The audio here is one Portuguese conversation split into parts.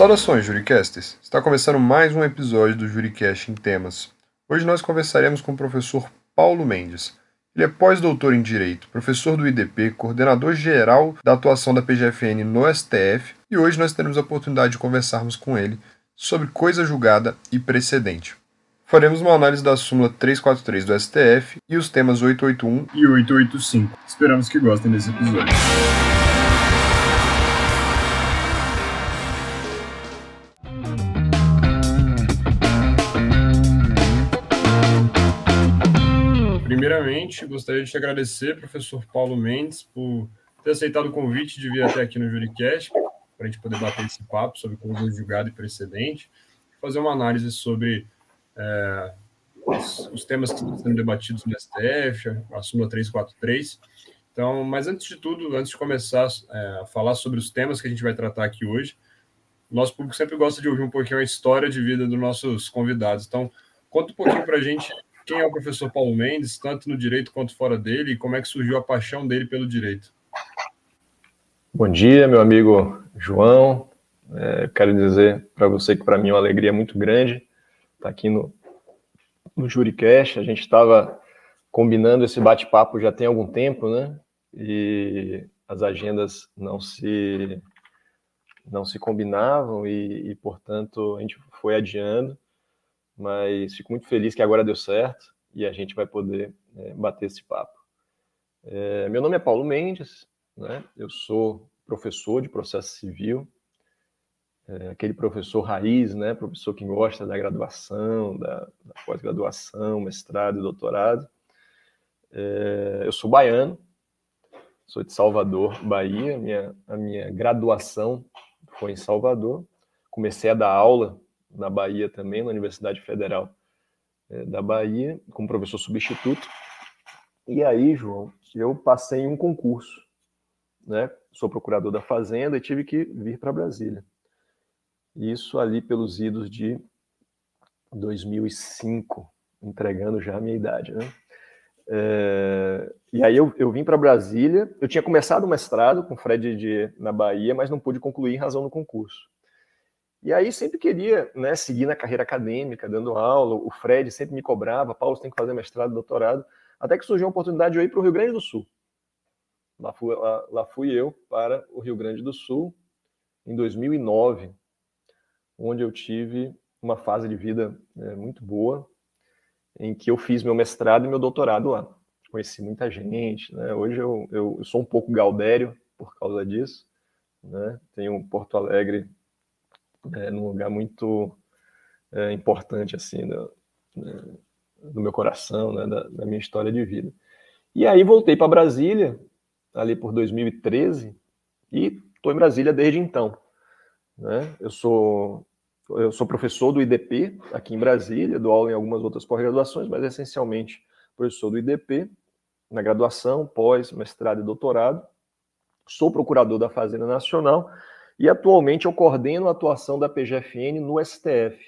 Saudações, Juricasters! Está começando mais um episódio do Juricast em Temas. Hoje nós conversaremos com o professor Paulo Mendes. Ele é pós-doutor em Direito, professor do IDP, coordenador geral da atuação da PGFN no STF, e hoje nós teremos a oportunidade de conversarmos com ele sobre coisa julgada e precedente. Faremos uma análise da súmula 343 do STF e os temas 881 e 885. Esperamos que gostem desse episódio. Primeiramente, gostaria de te agradecer, professor Paulo Mendes, por ter aceitado o convite de vir até aqui no Juricast, para a gente poder bater esse papo sobre coisa julgada e precedente, fazer uma análise sobre é, os, os, temas que estão sendo debatidos no STF, a súmula 343. Então, mas antes de tudo, antes de começar é, a falar sobre os temas que a gente vai tratar aqui hoje, nosso público sempre gosta de ouvir um pouquinho a história de vida dos nossos convidados. Então, conta um pouquinho para a gente quem é o professor Paulo Mendes, tanto no direito quanto fora dele, e como é que surgiu a paixão dele pelo direito. Bom dia, meu amigo João. É, quero dizer para você que para mim é uma alegria muito grande está aqui no, no Juricast. A gente estava combinando esse bate-papo já tem algum tempo, né? E as agendas não se não se combinavam e, e, portanto, a gente foi adiando. Mas fico muito feliz que agora deu certo e a gente vai poder é, bater esse papo. É, meu nome é Paulo Mendes, né? Eu sou professor de processo civil é, aquele professor raiz, né, professor que gosta da graduação, da, da pós-graduação, mestrado e doutorado. É, eu sou baiano, sou de Salvador, Bahia. Minha, a minha graduação foi em Salvador. Comecei a dar aula na Bahia também, na Universidade Federal é, da Bahia, como professor substituto. E aí, João, eu passei em um concurso, né? Sou procurador da Fazenda e tive que vir para Brasília. Isso ali pelos idos de 2005, entregando já a minha idade, né? É, e aí eu, eu vim para Brasília. Eu tinha começado o mestrado com Fred de, na Bahia, mas não pude concluir em razão do concurso. E aí sempre queria né, seguir na carreira acadêmica, dando aula. O Fred sempre me cobrava, Paulo, tem que fazer mestrado, doutorado. Até que surgiu a oportunidade de eu ir para o Rio Grande do Sul. Lá fui, lá, lá fui eu para o Rio Grande do Sul em 2009 onde eu tive uma fase de vida é, muito boa, em que eu fiz meu mestrado e meu doutorado lá. Conheci muita gente, né? Hoje eu, eu, sou um pouco gaudério por causa disso, né? Tenho Porto Alegre é, num lugar muito é, importante, assim, né, do meu coração, né? Da, da minha história de vida. E aí voltei para Brasília, ali por 2013, e estou em Brasília desde então. Né? Eu sou eu sou professor do IDP aqui em Brasília, dou aula em algumas outras pós-graduações, mas essencialmente professor do IDP na graduação, pós, mestrado e doutorado. Sou procurador da Fazenda Nacional e atualmente eu coordeno a atuação da PGFN no STF.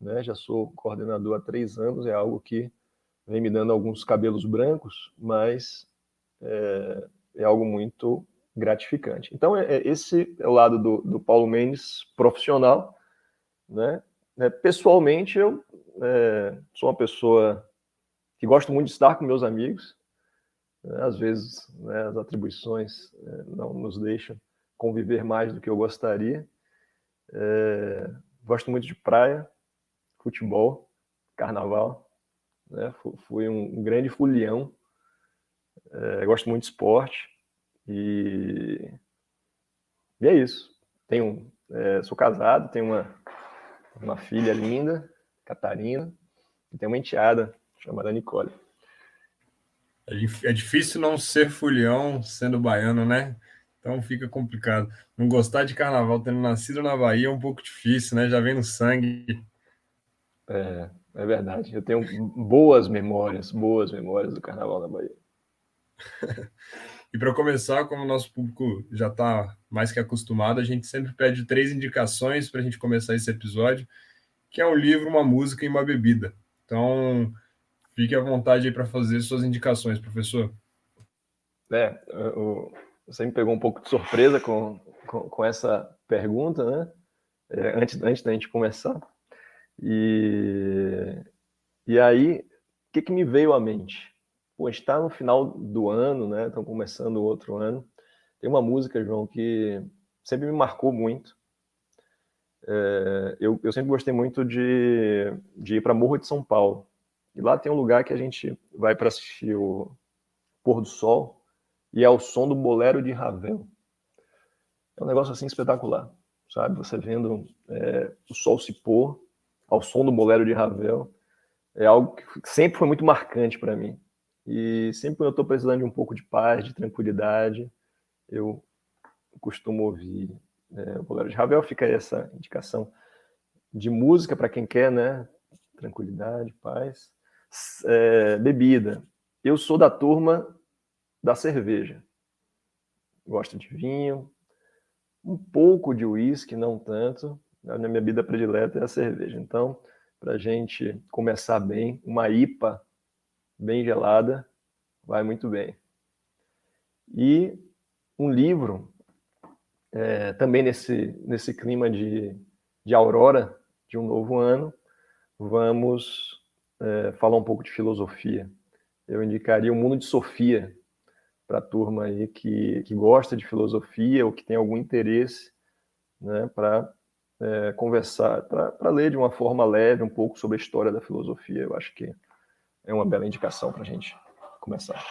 Né? Já sou coordenador há três anos, é algo que vem me dando alguns cabelos brancos, mas é, é algo muito gratificante. Então, é, é, esse é o lado do, do Paulo Mendes profissional. Né? É, pessoalmente, eu é, sou uma pessoa que gosto muito de estar com meus amigos. Né? Às vezes, né, as atribuições é, não nos deixam conviver mais do que eu gostaria. É, gosto muito de praia, futebol, carnaval. Né? Fui um grande fulião. É, gosto muito de esporte. E, e é isso. Tenho, é, sou casado, tenho uma uma filha linda, Catarina, e tem uma enteada chamada Nicole. É, é difícil não ser fulhão sendo baiano, né? Então fica complicado. Não gostar de carnaval tendo nascido na Bahia é um pouco difícil, né? Já vem no sangue. É, é verdade. Eu tenho boas memórias, boas memórias do carnaval na Bahia. e para começar, como o nosso público já está mais que acostumado, a gente sempre pede três indicações para a gente começar esse episódio, que é um livro, uma música e uma bebida. Então, fique à vontade aí para fazer suas indicações, professor. É, você me pegou um pouco de surpresa com, com, com essa pergunta, né? é, antes, antes da gente começar. E, e aí, o que, que me veio à mente? Pô, está no final do ano, né? Estamos começando o outro ano. Tem uma música, João, que sempre me marcou muito. É, eu, eu sempre gostei muito de, de ir para Morro de São Paulo. E lá tem um lugar que a gente vai para assistir o pôr do sol e é o som do bolero de Ravel. É um negócio assim espetacular, sabe? Você vendo é, o sol se pôr ao som do bolero de Ravel é algo que sempre foi muito marcante para mim. E sempre quando eu estou precisando de um pouco de paz, de tranquilidade, eu costumo ouvir é, o bolero de Ravel. Fica aí essa indicação de música para quem quer, né? Tranquilidade, paz. É, bebida. Eu sou da turma da cerveja. Gosto de vinho, um pouco de uísque, não tanto. A minha bebida predileta é a cerveja. Então, para a gente começar bem, uma IPA bem gelada vai muito bem. E um livro, é, também nesse, nesse clima de, de aurora de um novo ano, vamos é, falar um pouco de filosofia. Eu indicaria o Mundo de Sofia, para a turma aí que, que gosta de filosofia ou que tem algum interesse né, para é, conversar, para ler de uma forma leve um pouco sobre a história da filosofia. Eu acho que é uma bela indicação para a gente começar.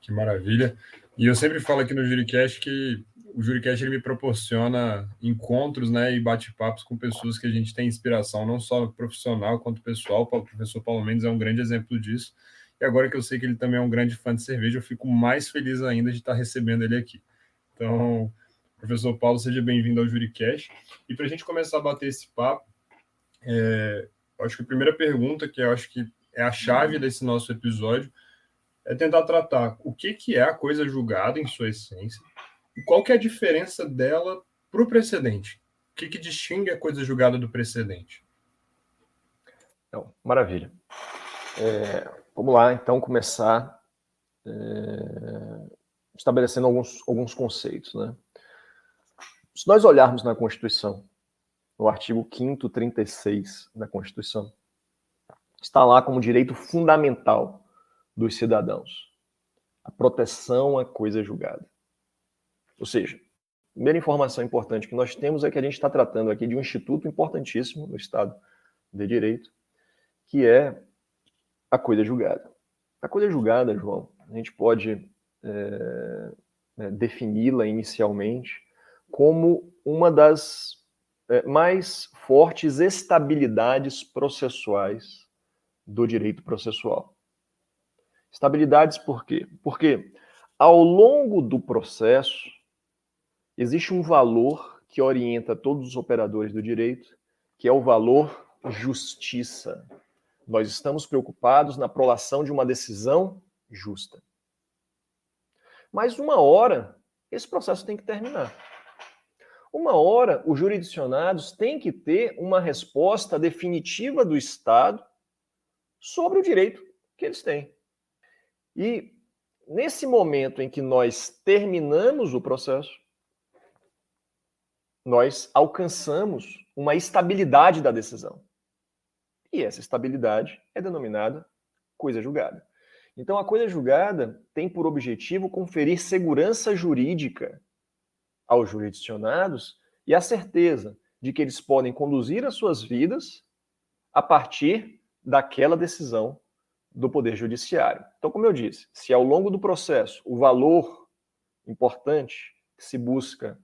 Que maravilha. E eu sempre falo aqui no Juricast que o Juricast ele me proporciona encontros né, e bate-papos com pessoas que a gente tem inspiração, não só profissional quanto pessoal. O professor Paulo Mendes é um grande exemplo disso. E agora que eu sei que ele também é um grande fã de cerveja, eu fico mais feliz ainda de estar recebendo ele aqui. Então, professor Paulo, seja bem-vindo ao JuriCast. E para a gente começar a bater esse papo, é, acho que a primeira pergunta, que eu acho que é a chave desse nosso episódio, é tentar tratar o que, que é a coisa julgada em sua essência e qual que é a diferença dela para o precedente. O que, que distingue a coisa julgada do precedente? Então, maravilha. É, Vamos lá, então, começar é, estabelecendo alguns, alguns conceitos. Né? Se nós olharmos na Constituição, no artigo 5 36 da Constituição, está lá como direito fundamental dos cidadãos a proteção à coisa julgada. Ou seja, a primeira informação importante que nós temos é que a gente está tratando aqui de um instituto importantíssimo no Estado de Direito, que é a coisa julgada. A coisa julgada, João, a gente pode é, é, defini-la inicialmente como uma das é, mais fortes estabilidades processuais do direito processual. Estabilidades por quê? Porque ao longo do processo existe um valor que orienta todos os operadores do direito, que é o valor justiça. Nós estamos preocupados na prolação de uma decisão justa. Mas uma hora, esse processo tem que terminar. Uma hora, os jurisdicionados têm que ter uma resposta definitiva do Estado sobre o direito que eles têm. E nesse momento em que nós terminamos o processo, nós alcançamos uma estabilidade da decisão. E essa estabilidade é denominada coisa julgada. Então, a coisa julgada tem por objetivo conferir segurança jurídica aos jurisdicionados e a certeza de que eles podem conduzir as suas vidas a partir daquela decisão do Poder Judiciário. Então, como eu disse, se ao longo do processo o valor importante que se busca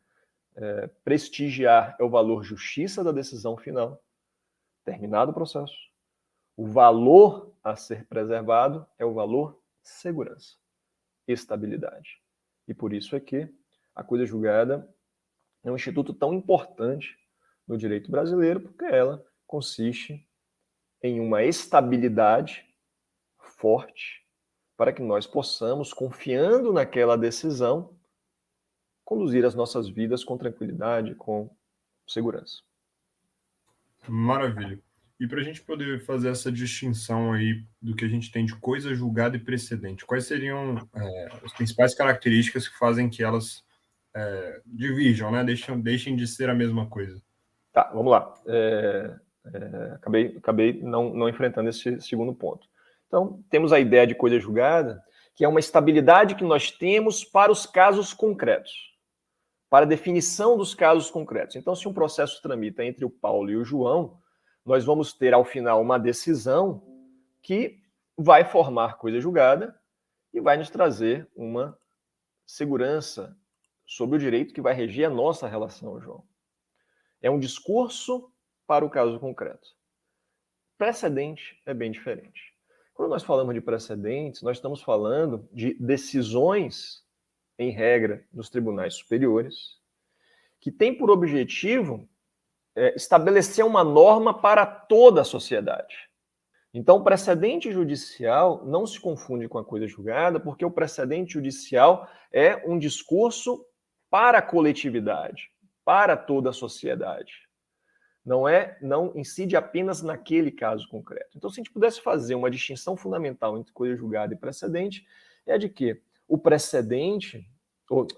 é, prestigiar é o valor justiça da decisão final, terminado o processo, o valor a ser preservado é o valor segurança, estabilidade. E por isso é que a coisa julgada é um instituto tão importante no direito brasileiro, porque ela consiste em uma estabilidade forte para que nós possamos, confiando naquela decisão, conduzir as nossas vidas com tranquilidade, com segurança. Maravilha. E para a gente poder fazer essa distinção aí do que a gente tem de coisa julgada e precedente, quais seriam é, as principais características que fazem que elas é, divirjam, né? deixem, deixem de ser a mesma coisa? Tá, vamos lá. É, é, acabei acabei não, não enfrentando esse segundo ponto. Então, temos a ideia de coisa julgada, que é uma estabilidade que nós temos para os casos concretos, para definição dos casos concretos. Então, se um processo tramita entre o Paulo e o João, nós vamos ter ao final uma decisão que vai formar coisa julgada e vai nos trazer uma segurança sobre o direito que vai reger a nossa relação, João. É um discurso para o caso concreto. Precedente é bem diferente. Quando nós falamos de precedentes, nós estamos falando de decisões, em regra, nos tribunais superiores, que têm por objetivo é, estabelecer uma norma para toda a sociedade. Então, o precedente judicial não se confunde com a coisa julgada, porque o precedente judicial é um discurso para a coletividade, para toda a sociedade. Não é, não incide apenas naquele caso concreto. Então, se a gente pudesse fazer uma distinção fundamental entre coisa julgada e precedente, é a de que o precedente,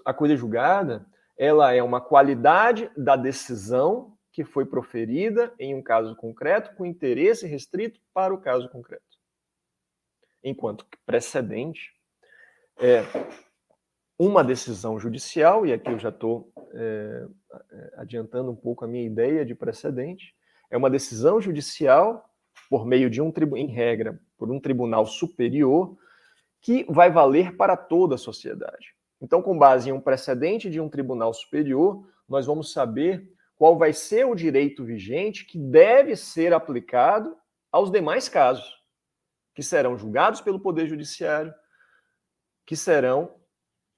a coisa julgada, ela é uma qualidade da decisão que foi proferida em um caso concreto com interesse restrito para o caso concreto. Enquanto que precedente é uma decisão judicial, e aqui eu já estou é, adiantando um pouco a minha ideia de precedente, é uma decisão judicial por meio de um em regra, por um tribunal superior, que vai valer para toda a sociedade. Então, com base em um precedente de um tribunal superior, nós vamos saber qual vai ser o direito vigente que deve ser aplicado aos demais casos, que serão julgados pelo Poder Judiciário, que serão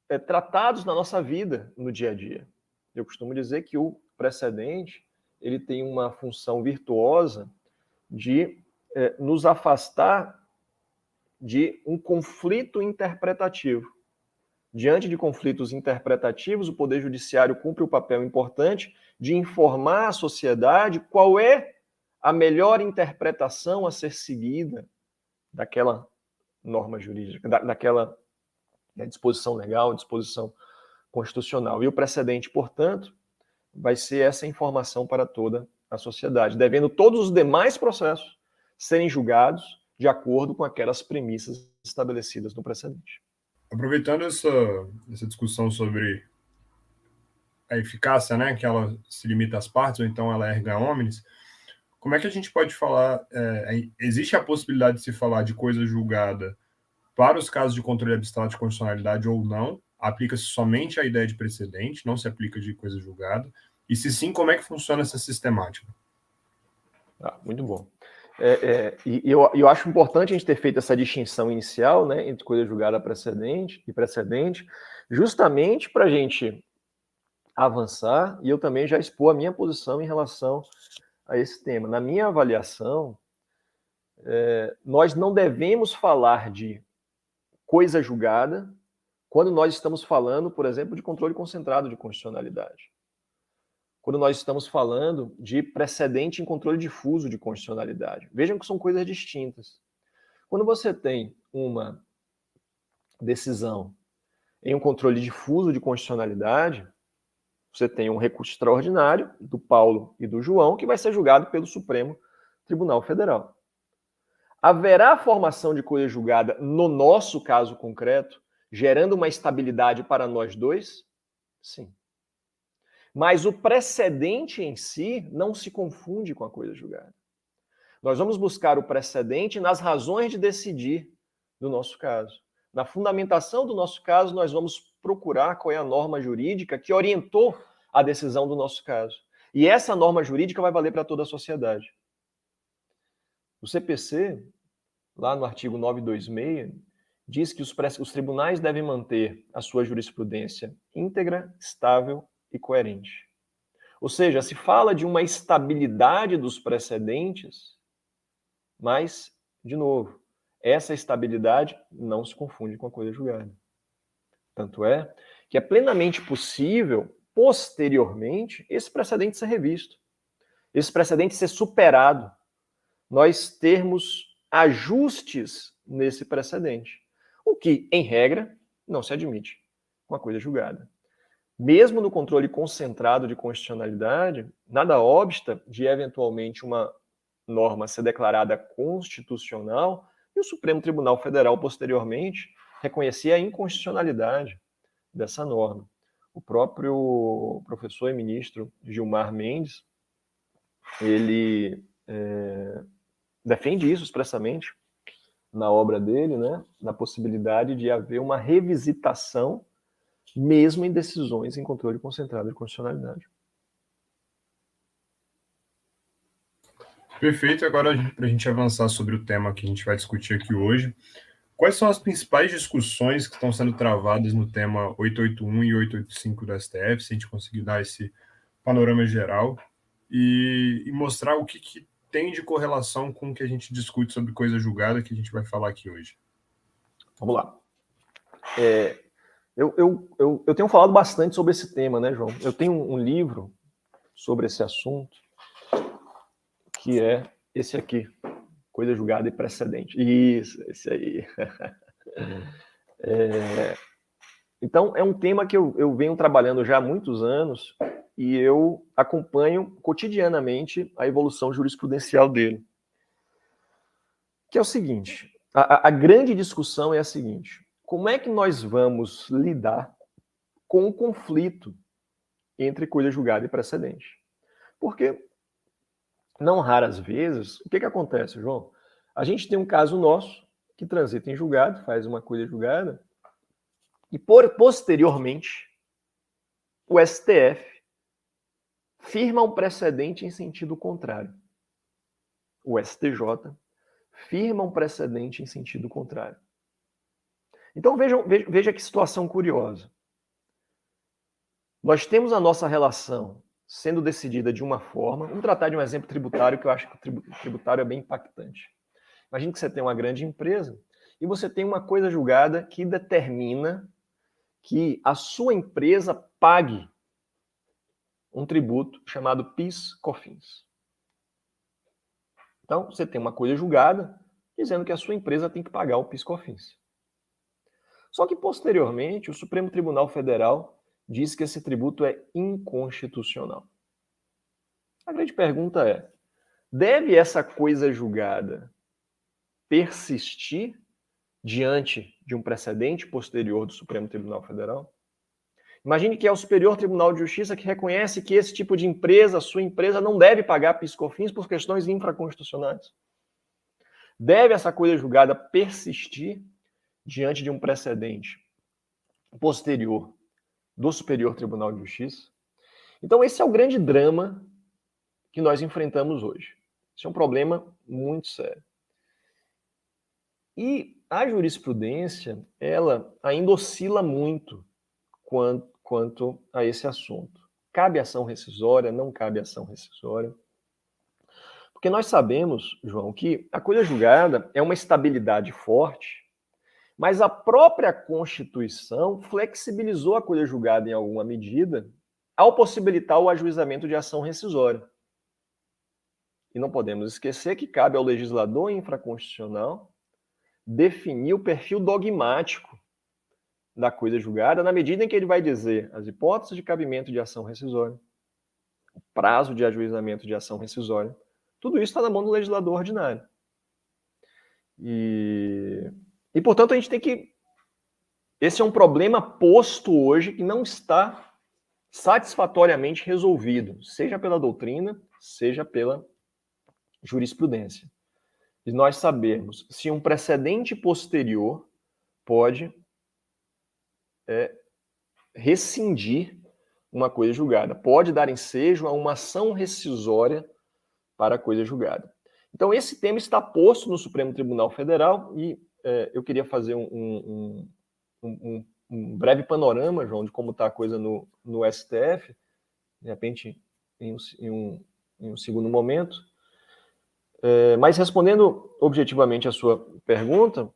é, tratados na nossa vida no dia a dia. Eu costumo dizer que o precedente ele tem uma função virtuosa de é, nos afastar de um conflito interpretativo. Diante de conflitos interpretativos, o Poder Judiciário cumpre o papel importante de informar a sociedade qual é a melhor interpretação a ser seguida daquela norma jurídica, da, daquela né, disposição legal, disposição constitucional. E o precedente, portanto, vai ser essa informação para toda a sociedade, devendo todos os demais processos serem julgados de acordo com aquelas premissas estabelecidas no precedente. Aproveitando essa, essa discussão sobre a eficácia, né, que ela se limita às partes, ou então ela é erga omnes, como é que a gente pode falar? É, existe a possibilidade de se falar de coisa julgada para os casos de controle abstrato de constitucionalidade ou não? Aplica-se somente a ideia de precedente, não se aplica de coisa julgada? E se sim, como é que funciona essa sistemática? Ah, muito bom. É, é, e eu, eu acho importante a gente ter feito essa distinção inicial né, entre coisa julgada precedente e precedente, justamente para a gente avançar e eu também já expor a minha posição em relação a esse tema. Na minha avaliação, é, nós não devemos falar de coisa julgada quando nós estamos falando, por exemplo, de controle concentrado de constitucionalidade quando nós estamos falando de precedente em controle difuso de constitucionalidade. Vejam que são coisas distintas. Quando você tem uma decisão em um controle difuso de constitucionalidade, você tem um recurso extraordinário do Paulo e do João que vai ser julgado pelo Supremo Tribunal Federal. Haverá formação de coisa julgada no nosso caso concreto, gerando uma estabilidade para nós dois? Sim. Mas o precedente em si não se confunde com a coisa julgada. Nós vamos buscar o precedente nas razões de decidir do nosso caso. Na fundamentação do nosso caso, nós vamos procurar qual é a norma jurídica que orientou a decisão do nosso caso. E essa norma jurídica vai valer para toda a sociedade. O CPC, lá no artigo 926, diz que os, os tribunais devem manter a sua jurisprudência íntegra, estável e coerente. Ou seja, se fala de uma estabilidade dos precedentes, mas, de novo, essa estabilidade não se confunde com a coisa julgada. Tanto é que é plenamente possível, posteriormente, esse precedente ser revisto, esse precedente ser superado, nós termos ajustes nesse precedente, o que, em regra, não se admite com a coisa julgada. Mesmo no controle concentrado de constitucionalidade, nada obsta de eventualmente uma norma ser declarada constitucional e o Supremo Tribunal Federal posteriormente reconhecer a inconstitucionalidade dessa norma. O próprio professor e ministro Gilmar Mendes, ele é, defende isso expressamente na obra dele, né, na possibilidade de haver uma revisitação, mesmo em decisões em controle concentrado de constitucionalidade. Perfeito. Agora, para a gente avançar sobre o tema que a gente vai discutir aqui hoje, quais são as principais discussões que estão sendo travadas no tema 881 e 885 do STF, se a gente conseguir dar esse panorama geral e, e mostrar o que, que tem de correlação com o que a gente discute sobre coisa julgada que a gente vai falar aqui hoje? Vamos lá. É, eu, eu, eu, eu, tenho falado bastante sobre esse tema, né, João? Eu tenho um livro sobre esse assunto, que é esse aqui, Coisa Julgada e Precedente. Isso, esse aí. é, então, é um tema que eu, eu venho trabalhando já há muitos anos e eu acompanho cotidianamente a evolução jurisprudencial dele. Que é o seguinte: a, a grande discussão é a seguinte: como é que nós vamos lidar com o conflito entre coisa julgada e precedente? Porque, não raras vezes, o que, que acontece, João? A gente tem um caso nosso que transita em julgado, faz uma coisa julgada, e por, posteriormente, o STF firma um precedente em sentido contrário. O STJ firma um precedente em sentido contrário. Então vejam, veja, veja que situação curiosa. Nós temos a nossa relação sendo decidida de uma forma. Vamos tratar de um exemplo tributário que eu acho que o tributário é bem impactante. Imagine que você tem uma grande empresa e você tem uma coisa julgada que determina que a sua empresa pague um tributo chamado PIS/COFINS. Então, você tem uma coisa julgada dizendo que a sua empresa tem que pagar o PIS/COFINS. Só que posteriormente, o Supremo Tribunal Federal diz que esse tributo é inconstitucional. A grande pergunta é: deve essa coisa julgada persistir diante de um precedente posterior do Supremo Tribunal Federal? Imagine que é o Superior Tribunal de Justiça que reconhece que esse tipo de empresa, sua empresa, não deve pagar piscofins por questões infraconstitucionais. Deve essa coisa julgada persistir diante de um precedente posterior do Superior Tribunal de Justiça? Então, esse é o grande drama que nós enfrentamos hoje. Esse é um problema muito sério. E a jurisprudência, ela ainda oscila muito quanto quanto a esse assunto. Cabe ação rescisória, não cabe ação rescisória? Porque nós sabemos, João, que a coisa julgada é uma estabilidade forte, mas a própria Constituição flexibilizou a coisa julgada em alguma medida ao possibilitar o ajuizamento de ação rescisória. E não podemos esquecer que cabe ao legislador infraconstitucional definir o perfil dogmático da coisa julgada, na medida em que ele vai dizer as hipóteses de cabimento de ação rescisória, o prazo de ajuizamento de ação rescisória, tudo isso está na mão do legislador ordinário. E, e, portanto, a gente tem que. Esse é um problema posto hoje que não está satisfatoriamente resolvido, seja pela doutrina, seja pela jurisprudência. E nós sabemos se um precedente posterior pode é, rescindir uma coisa julgada. Pode dar ensejo a uma ação rescisória para a coisa julgada. Então, esse tema está posto no Supremo Tribunal Federal e é, eu queria fazer um, um, um, um, breve panorama, João, de como está a coisa no, no STF, de repente, em um, em um segundo momento. É, mas respondendo objetivamente a sua pergunta,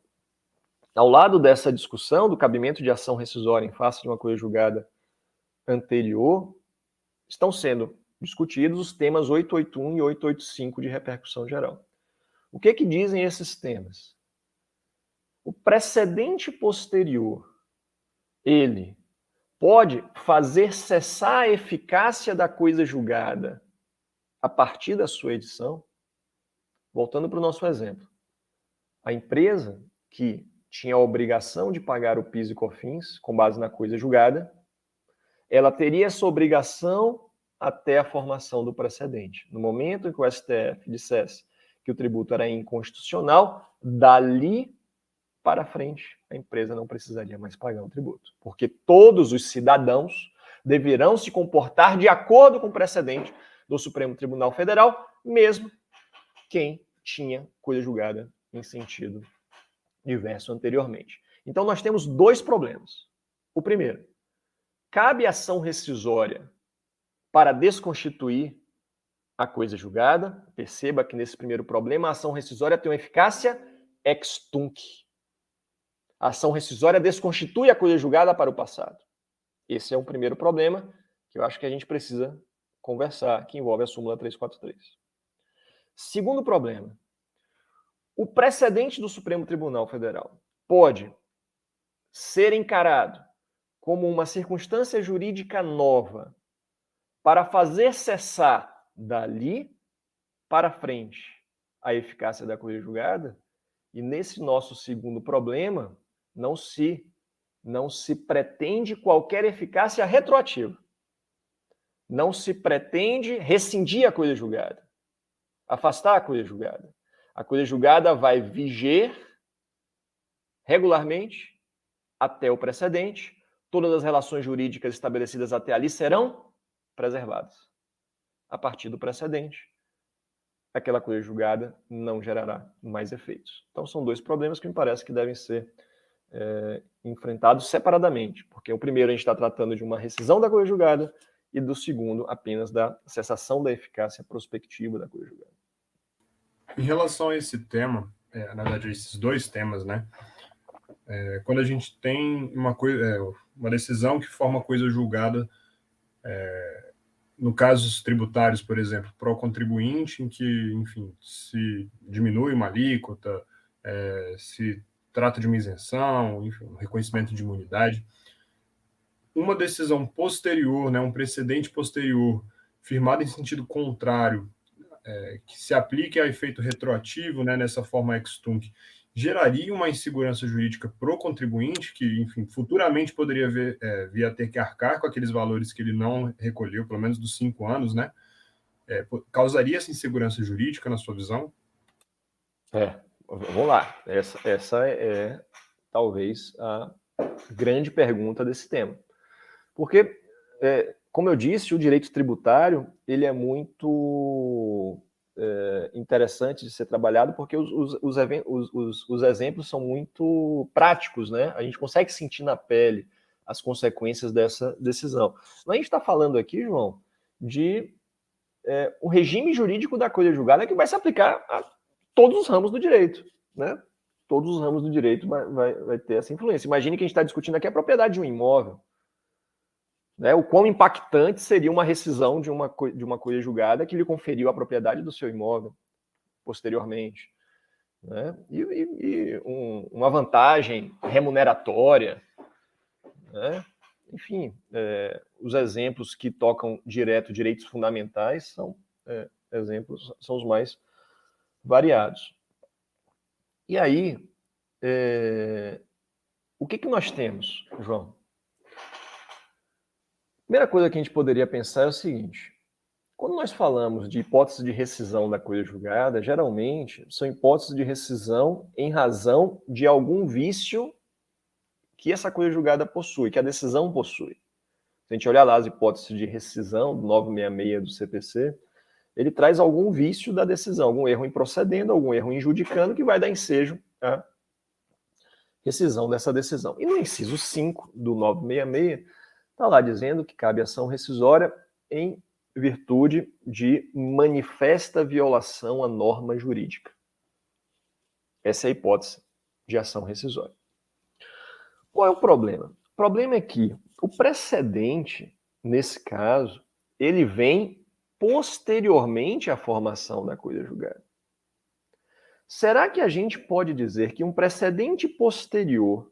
ao lado dessa discussão do cabimento de ação rescisória em face de uma coisa julgada anterior, estão sendo discutidos os temas 881 e 885 de repercussão geral. O que que dizem esses temas? O precedente posterior, ele pode fazer cessar a eficácia da coisa julgada a partir da sua edição? Voltando para o nosso exemplo. A empresa que tinha a obrigação de pagar o PIS e COFINS com base na coisa julgada, ela teria essa obrigação até a formação do precedente. No momento em que o STF dissesse que o tributo era inconstitucional, dali para frente a empresa não precisaria mais pagar um tributo, porque todos os cidadãos deverão se comportar de acordo com o precedente do Supremo Tribunal Federal, mesmo quem tinha coisa julgada em sentido diverso anteriormente. Então nós temos dois problemas. O primeiro, cabe ação rescisória para desconstituir a coisa julgada. Perceba que nesse primeiro problema a ação rescisória tem uma eficácia ex tunc. A ação rescisória desconstitui a coisa julgada para o passado. Esse é um primeiro problema que eu acho que a gente precisa conversar, que envolve a súmula 343. Segundo problema, o precedente do Supremo Tribunal Federal pode ser encarado como uma circunstância jurídica nova para fazer cessar dali para frente a eficácia da coisa julgada, e nesse nosso segundo problema não se não se pretende qualquer eficácia retroativa. Não se pretende rescindir a coisa julgada, afastar a coisa julgada. A coisa julgada vai viger regularmente até o precedente. Todas as relações jurídicas estabelecidas até ali serão preservadas. A partir do precedente, aquela coisa julgada não gerará mais efeitos. Então, são dois problemas que me parece que devem ser é, enfrentados separadamente, porque o primeiro a gente está tratando de uma rescisão da coisa julgada e do segundo apenas da cessação da eficácia prospectiva da coisa julgada. Em relação a esse tema, é, na verdade, esses dois temas, né? É, quando a gente tem uma coisa, é, uma decisão que forma coisa julgada, é, no casos tributários, por exemplo, para o contribuinte, em que, enfim, se diminui uma alíquota, é, se trata de uma isenção, enfim, um reconhecimento de imunidade, uma decisão posterior, né, um precedente posterior, firmado em sentido contrário é, que se aplique a efeito retroativo, né, nessa forma ex-tunc, geraria uma insegurança jurídica para o contribuinte, que, enfim, futuramente poderia ver, é, vir a ter que arcar com aqueles valores que ele não recolheu, pelo menos dos cinco anos, né? É, causaria essa insegurança jurídica, na sua visão? É, vamos lá. Essa, essa é talvez a grande pergunta desse tema. Porque é, como eu disse, o direito tributário ele é muito é, interessante de ser trabalhado porque os, os, os, os, exemplos são muito práticos, né? A gente consegue sentir na pele as consequências dessa decisão. Mas a gente está falando aqui, João, de é, um regime jurídico da coisa julgada que vai se aplicar a todos os ramos do direito, né? Todos os ramos do direito vai, vai, vai ter essa influência. Imagine que a gente está discutindo aqui a propriedade de um imóvel. Né, o quão impactante seria uma rescisão de uma, de uma coisa julgada que lhe conferiu a propriedade do seu imóvel posteriormente. Né, e, e, e um, uma vantagem remuneratória. Né, enfim, é, os exemplos que tocam direto direitos fundamentais são é, exemplos, são os mais variados. E aí, é, o que, que nós temos, João? Primeira coisa que a gente poderia pensar é o seguinte: quando nós falamos de hipótese de rescisão da coisa julgada, geralmente são hipóteses de rescisão em razão de algum vício que essa coisa julgada possui, que a decisão possui. Se a gente olhar lá as hipóteses de rescisão do 966 do CPC, ele traz algum vício da decisão, algum erro em procedendo, algum erro em judicando, que vai dar ensejo à rescisão dessa decisão. E no inciso 5 do 966, Está lá dizendo que cabe ação rescisória em virtude de manifesta violação à norma jurídica. Essa é a hipótese de ação rescisória. Qual é o problema? O problema é que o precedente, nesse caso, ele vem posteriormente à formação da coisa julgada. Será que a gente pode dizer que um precedente posterior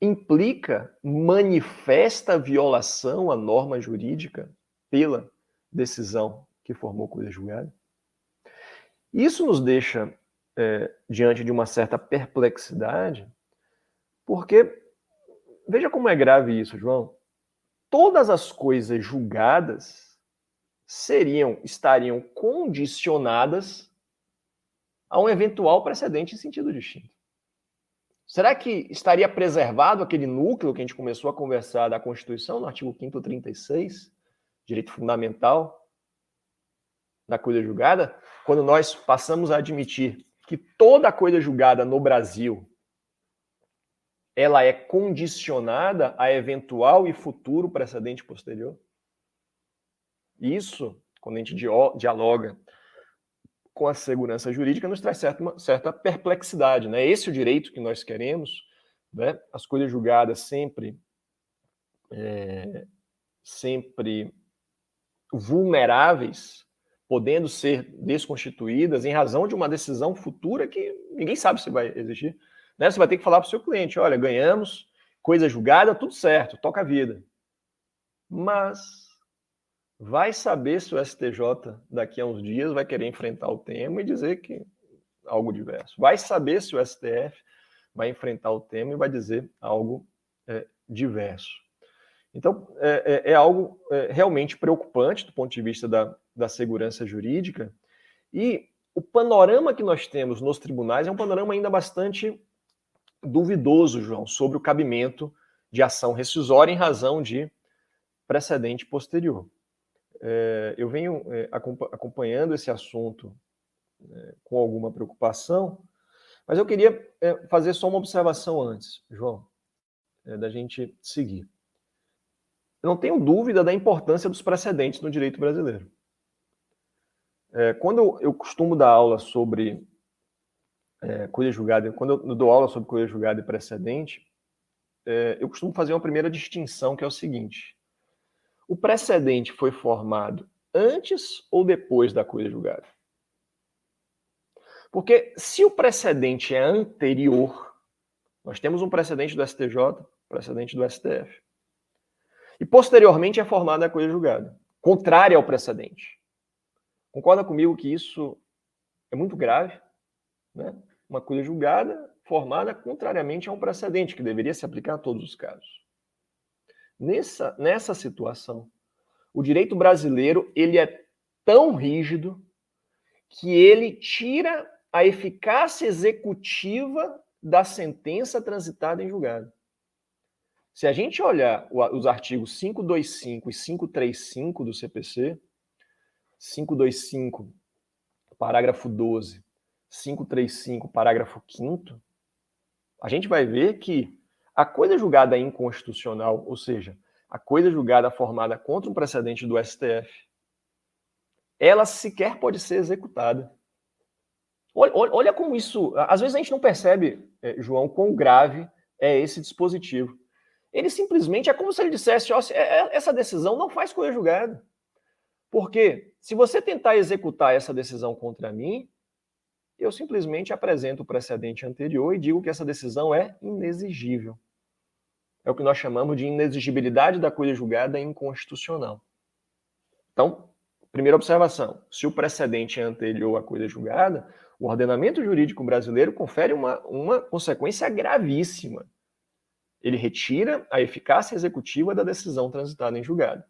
implica manifesta violação à norma jurídica pela decisão que formou coisa julgada. Isso nos deixa é, diante de uma certa perplexidade, porque veja como é grave isso, João. Todas as coisas julgadas seriam estariam condicionadas a um eventual precedente em sentido distinto. Será que estaria preservado aquele núcleo que a gente começou a conversar da Constituição, no artigo 5 36, direito fundamental da coisa julgada, quando nós passamos a admitir que toda coisa julgada no Brasil ela é condicionada a eventual e futuro precedente posterior? Isso, quando a gente dialoga com a segurança jurídica nos traz certa, uma, certa perplexidade. Né? Esse é o direito que nós queremos, né? as coisas julgadas sempre, é, sempre vulneráveis, podendo ser desconstituídas em razão de uma decisão futura que ninguém sabe se vai existir. Né? Você vai ter que falar para o seu cliente: olha, ganhamos, coisa julgada, tudo certo, toca a vida. Mas Vai saber se o STJ daqui a uns dias vai querer enfrentar o tema e dizer que algo diverso. Vai saber se o STF vai enfrentar o tema e vai dizer algo é, diverso. Então, é, é, é algo é, realmente preocupante do ponto de vista da, da segurança jurídica. E o panorama que nós temos nos tribunais é um panorama ainda bastante duvidoso, João, sobre o cabimento de ação rescisória em razão de precedente posterior. É, eu venho é, acompanhando esse assunto é, com alguma preocupação, mas eu queria é, fazer só uma observação antes, João, é, da gente seguir. Eu não tenho dúvida da importância dos precedentes no direito brasileiro. É, quando eu, eu, costumo dar aula sobre coisa julgada, quando eu dou aula sobre coisa julgada e precedente, eu costumo fazer uma primeira distinção que é o seguinte: o precedente foi formado antes ou depois da coisa julgada? Porque se o precedente é anterior, nós temos um precedente do STJ, precedente do STF. E posteriormente é formada a coisa julgada, contrária ao precedente. Concorda comigo que isso é muito grave? Né? Uma coisa julgada formada contrariamente a um precedente, que deveria se aplicar a todos os casos. Nessa, nessa situação, o direito brasileiro ele é tão rígido que ele tira a eficácia executiva da sentença transitada em julgado. Se a gente olhar os artigos 525 e 535 do CPC, 525, parágrafo 12, 535, parágrafo 5 a gente vai ver que a coisa julgada inconstitucional, ou seja, a coisa julgada formada contra um precedente do STF, ela sequer pode ser executada. Olha, olha como isso. Às vezes a gente não percebe, eh, João, quão grave é esse dispositivo. Ele simplesmente é como se ele dissesse: ó, é, é, essa decisão não faz coisa julgada. Porque se você tentar executar essa decisão contra mim, eu simplesmente apresento o precedente anterior e digo que essa decisão é inexigível é o que nós chamamos de inexigibilidade da coisa julgada inconstitucional. Então, primeira observação: se o precedente é anterior à coisa julgada, o ordenamento jurídico brasileiro confere uma, uma consequência gravíssima. Ele retira a eficácia executiva da decisão transitada em julgado.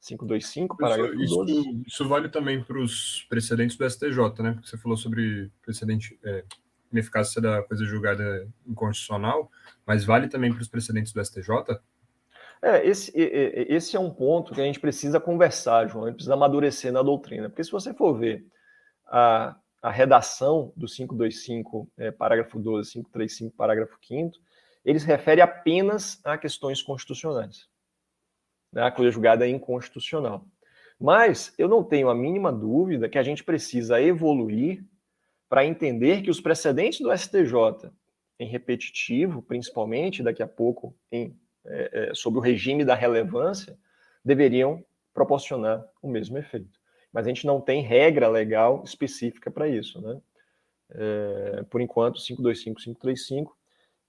525, parágrafo isso, 12. Isso, isso vale também para os precedentes do STJ, né? Porque você falou sobre precedente, é, ineficácia da coisa julgada inconstitucional, mas vale também para os precedentes do STJ? É, esse, esse é um ponto que a gente precisa conversar, João, a gente precisa amadurecer na doutrina, porque se você for ver a, a redação do 525, é, parágrafo 12, 535, parágrafo 5 ele se refere apenas a questões constitucionais, né, a coisa julgada inconstitucional. Mas eu não tenho a mínima dúvida que a gente precisa evoluir para entender que os precedentes do STJ, em repetitivo, principalmente daqui a pouco, em, é, é, sobre o regime da relevância, deveriam proporcionar o mesmo efeito. Mas a gente não tem regra legal específica para isso. Né? É, por enquanto, 525, 535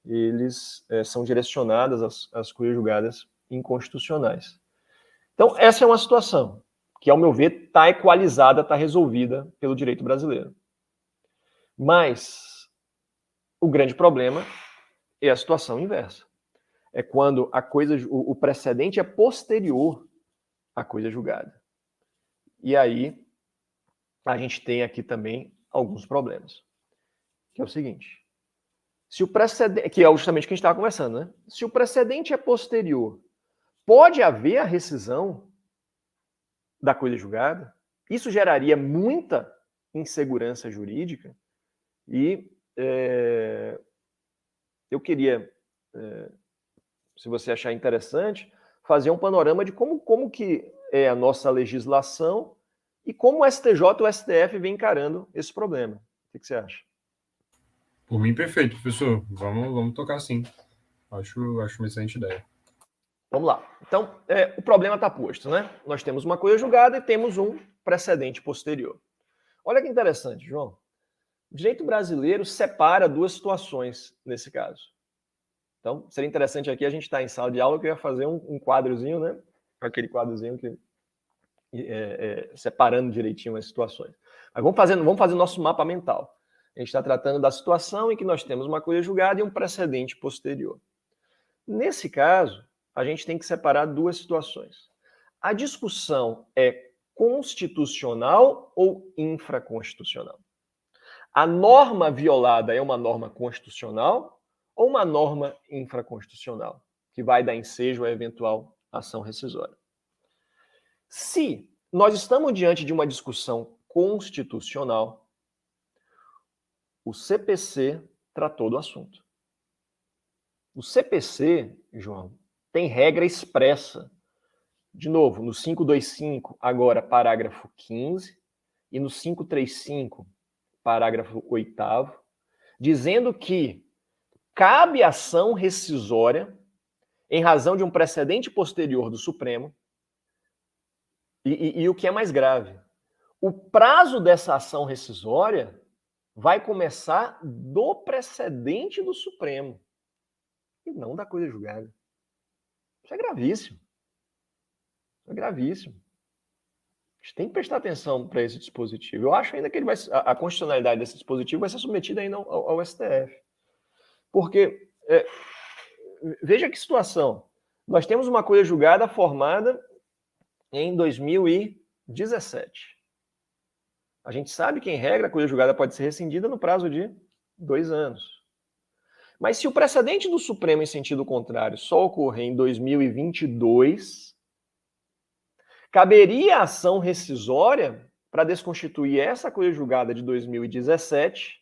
eles é, são direcionadas às, às julgadas inconstitucionais. Então, essa é uma situação que, ao meu ver, está equalizada, está resolvida pelo direito brasileiro. Mas o grande problema é a situação inversa. É quando a coisa, o, precedente é posterior à coisa julgada. E aí a gente tem aqui também alguns problemas. Que é o seguinte: se o precedente, que é justamente o que a gente estava conversando, né? Se o precedente é posterior, pode haver a rescisão da coisa julgada? Isso geraria muita insegurança jurídica e é, eu queria, é, se você achar interessante, fazer um panorama de como, como que é a nossa legislação e como o STJ e o STF vem encarando esse problema. O que, você acha? Por mim, perfeito, professor. Vamos, vamos tocar sim. Acho, acho uma excelente ideia. Vamos lá. Então, é, o problema está posto, né? Nós temos uma coisa julgada e temos um precedente posterior. Olha que interessante, João. O direito brasileiro separa duas situações nesse caso. Então, seria interessante aqui a gente estar tá em sala de aula que eu ia fazer um, um quadrozinho, né? Aquele quadrozinho que é, é, separando direitinho as situações. Mas vamos fazer, vamos fazer nosso mapa mental. A gente está tratando da situação em que nós temos uma coisa julgada e um precedente posterior. Nesse caso, a gente tem que separar duas situações. A discussão é constitucional ou infraconstitucional? A norma violada é uma norma constitucional ou uma norma infraconstitucional, que vai dar ensejo a eventual ação rescisória? Se nós estamos diante de uma discussão constitucional, o CPC tratou do assunto. O CPC, João, tem regra expressa. De novo, no 525, agora parágrafo 15, e no 535, parágrafo 8, dizendo que cabe ação rescisória em razão de um precedente posterior do Supremo e, e, e, o que é mais grave, o prazo dessa ação rescisória vai começar do precedente do Supremo e não da coisa julgada. Isso é gravíssimo. Isso é gravíssimo. A gente tem que prestar atenção para esse dispositivo. Eu acho ainda que ele vai, a, a constitucionalidade desse dispositivo vai ser submetida ainda ao, ao STF. Porque, é, veja que situação. Nós temos uma coisa julgada formada em 2017. A gente sabe que, em regra, a coisa julgada pode ser rescindida no prazo de dois anos. Mas se o precedente do Supremo em sentido contrário só ocorrer em 2022, caberia a ação rescisória para desconstituir essa coisa julgada de 2017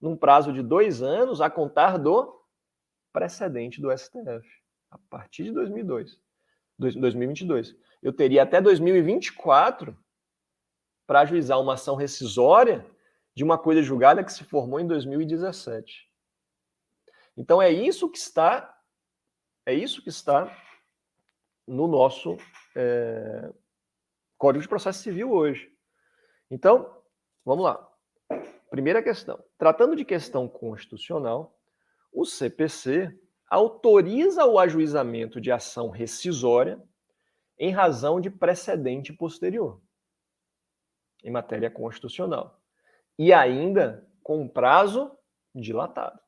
num prazo de dois anos a contar do precedente do STF, a partir de 2002, 2022 eu teria até 2024 para ajuizar uma ação rescisória de uma coisa julgada que se formou em 2017. Então é isso que está é isso que está no nosso é, Código de Processo Civil hoje. Então, vamos lá. Primeira questão. Tratando de questão constitucional, o CPC autoriza o ajuizamento de ação rescisória em razão de precedente posterior em matéria constitucional. E ainda com prazo dilatado.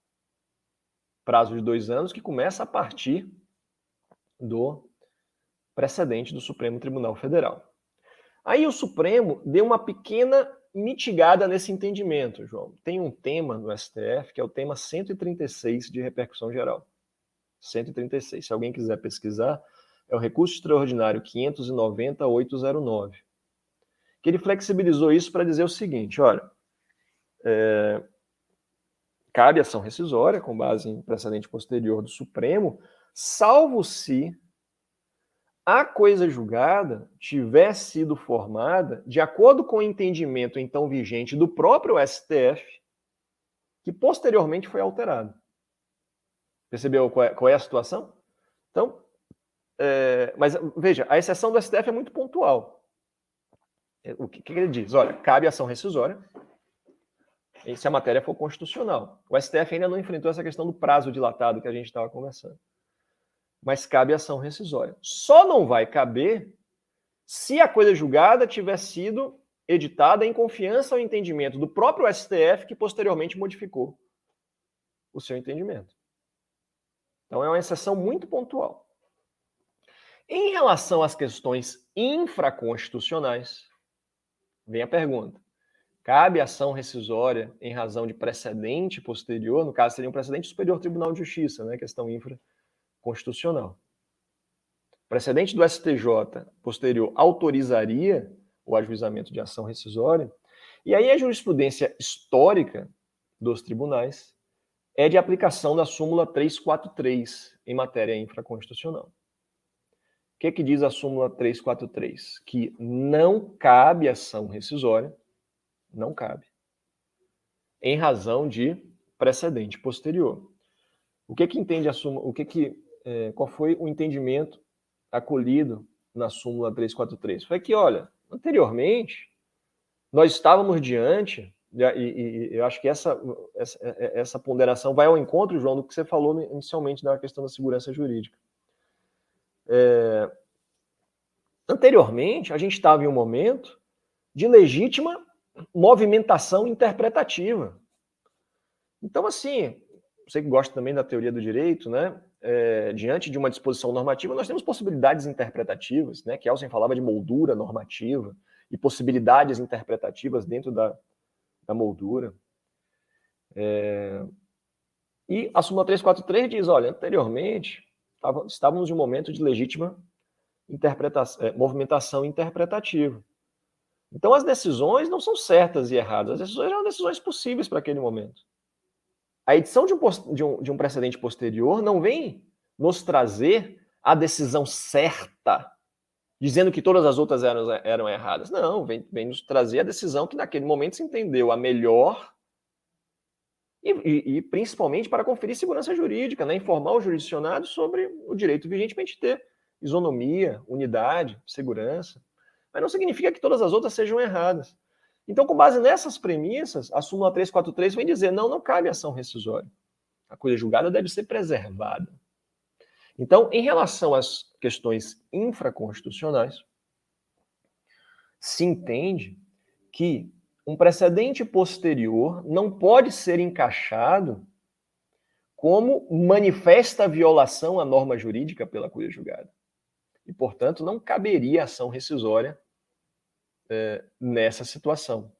Prazo de dois anos que começa a partir do precedente do Supremo Tribunal Federal. Aí o Supremo deu uma pequena mitigada nesse entendimento, João. Tem um tema no STF que é o tema 136 de repercussão geral. 136. Se alguém quiser pesquisar, é o recurso extraordinário 590-809, que ele flexibilizou isso para dizer o seguinte: olha, é, cabe ação rescisória com base em precedente posterior do Supremo, salvo se a coisa julgada tiver sido formada de acordo com o entendimento então vigente do próprio STF, que posteriormente foi alterado. Percebeu qual é, qual é a situação? Então, é, mas veja, a exceção do STF é muito pontual. É, o que, que ele diz? Olha, cabe ação rescisória se a matéria for constitucional. O STF ainda não enfrentou essa questão do prazo dilatado que a gente estava conversando. Mas cabe ação rescisória. Só não vai caber se a coisa julgada tiver sido editada em confiança ao entendimento do próprio STF, que posteriormente modificou o seu entendimento. Então é uma exceção muito pontual. Em relação às questões infraconstitucionais, vem a pergunta: cabe ação rescisória em razão de precedente posterior? No caso, seria um precedente superior Tribunal de Justiça, né? Questão infraconstitucional. Precedente do STJ posterior autorizaria o ajuizamento de ação rescisória. E aí a jurisprudência histórica dos tribunais é de aplicação da súmula 343 em matéria infraconstitucional. O que, que diz a súmula 343? Que não cabe ação rescisória, não cabe, em razão de precedente posterior. O que que entende a súmula? O que que é, qual foi o entendimento acolhido na súmula 343? Foi que, olha, anteriormente nós estávamos diante e, e, e, eu acho que essa, essa, essa ponderação vai ao encontro, João, do que você falou inicialmente da questão da segurança jurídica. É, anteriormente, a gente estava em um momento de legítima movimentação interpretativa. Então, assim, você que gosta também da teoria do direito, né? É, diante de uma disposição normativa, nós temos possibilidades interpretativas, né? Que Elsen falava de moldura normativa e possibilidades interpretativas dentro da, da moldura. É... E a súmula 343 diz, olha, anteriormente estávamos em um momento de legítima interpretação, é, movimentação interpretativa. Então as decisões não são certas e erradas, as decisões eram decisões possíveis para aquele momento. A edição de um, de, um, de um precedente posterior não vem nos trazer a decisão certa dizendo que todas as outras eram, eram erradas. Não, vem, vem nos trazer a decisão que naquele momento se entendeu a melhor e, e, e, principalmente para conferir segurança jurídica, né? informar o jurisdicionado sobre o direito vigente para a gente ter isonomia, unidade, segurança. Mas não significa que todas as outras sejam erradas. Então, com base nessas premissas, a súmula 343 vem dizer: não, não cabe ação rescisória. A coisa julgada deve ser preservada. Então, em relação às questões infraconstitucionais, se entende que um precedente posterior não pode ser encaixado como manifesta violação à norma jurídica pela cuja julgada. E, portanto, não caberia ação rescisória é, nessa situação.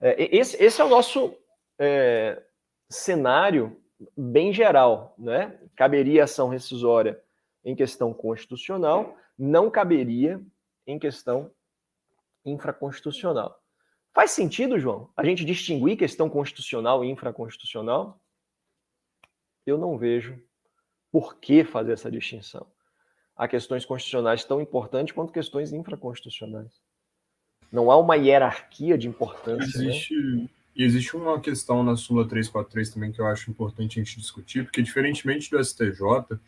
É, esse, esse, é o nosso é, cenário bem geral, né? Caberia ação rescisória em questão constitucional, não caberia em questão infraconstitucional. Faz sentido, João, a gente distinguir questão constitucional e infraconstitucional? Eu não vejo por que fazer essa distinção. Há questões constitucionais tão importantes quanto questões infraconstitucionais. Não há uma hierarquia de importância. Né? Existe, né? Existe uma questão na Sula 343 também que eu acho importante a gente discutir, porque diferentemente do STJ,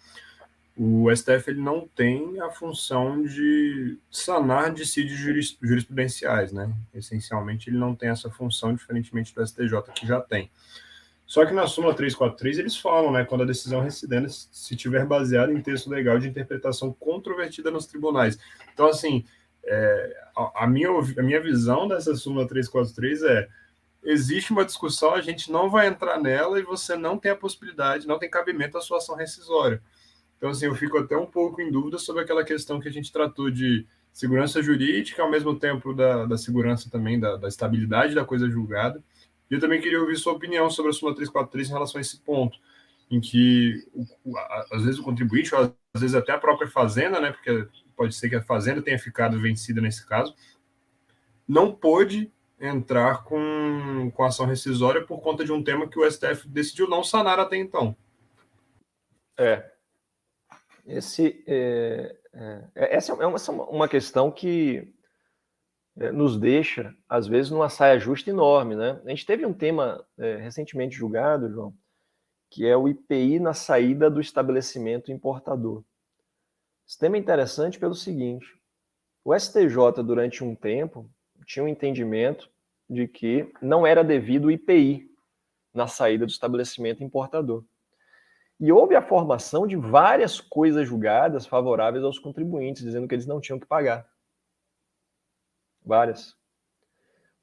o STF ele não tem a função de sanar dissídios jurisprudenciais, né? Essencialmente, ele não tem essa função, diferentemente do STJ, que já tem. Só que na súmula 343 eles falam, né, quando a decisão recidente se tiver baseada em texto legal de interpretação controvertida nos tribunais. Então, assim, é, a, a, minha, a minha visão dessa súmula 343 é existe uma discussão, a gente não vai entrar nela e você não tem a possibilidade, não tem cabimento à sua ação rescisória. Então, assim, eu fico até um pouco em dúvida sobre aquela questão que a gente tratou de segurança jurídica, ao mesmo tempo da, da segurança também, da, da estabilidade da coisa julgada. E eu também queria ouvir sua opinião sobre a súmula 343 em relação a esse ponto, em que, às vezes, o contribuinte, ou às vezes até a própria fazenda, né, porque pode ser que a fazenda tenha ficado vencida nesse caso, não pôde entrar com, com ação rescisória por conta de um tema que o STF decidiu não sanar até então. É. Esse, é, é, é essa é uma, uma questão que é, nos deixa, às vezes, numa saia justa enorme. Né? A gente teve um tema é, recentemente julgado, João, que é o IPI na saída do estabelecimento importador. Esse tema é interessante pelo seguinte: o STJ, durante um tempo, tinha um entendimento de que não era devido o IPI na saída do estabelecimento importador. E houve a formação de várias coisas julgadas favoráveis aos contribuintes, dizendo que eles não tinham que pagar. Várias.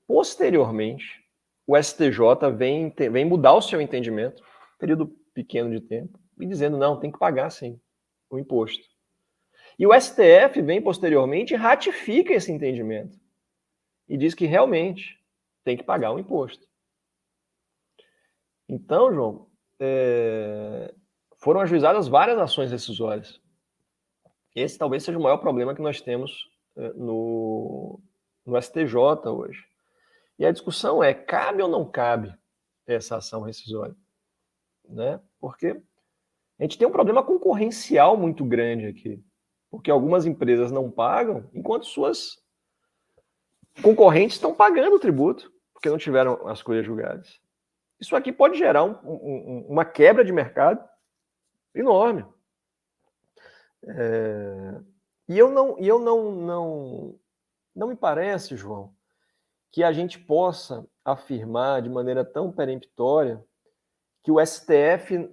Posteriormente, o STJ vem, vem mudar o seu entendimento, período pequeno de tempo, e dizendo, não, tem que pagar sim o imposto. E o STF vem posteriormente e ratifica esse entendimento. E diz que realmente tem que pagar o imposto. Então, João, é, foram ajuizadas várias ações decisórias. Esse talvez seja o maior problema que nós temos é, no, no STJ hoje. E a discussão é: cabe ou não cabe essa ação rescisória? Né? Porque a gente tem um problema concorrencial muito grande aqui. Porque algumas empresas não pagam, enquanto suas concorrentes estão pagando o tributo, porque não tiveram as coisas julgadas. Isso aqui pode gerar um, um, uma quebra de mercado enorme. É... E eu não, e eu não, não, não me parece, João, que a gente possa afirmar de maneira tão peremptória que o STF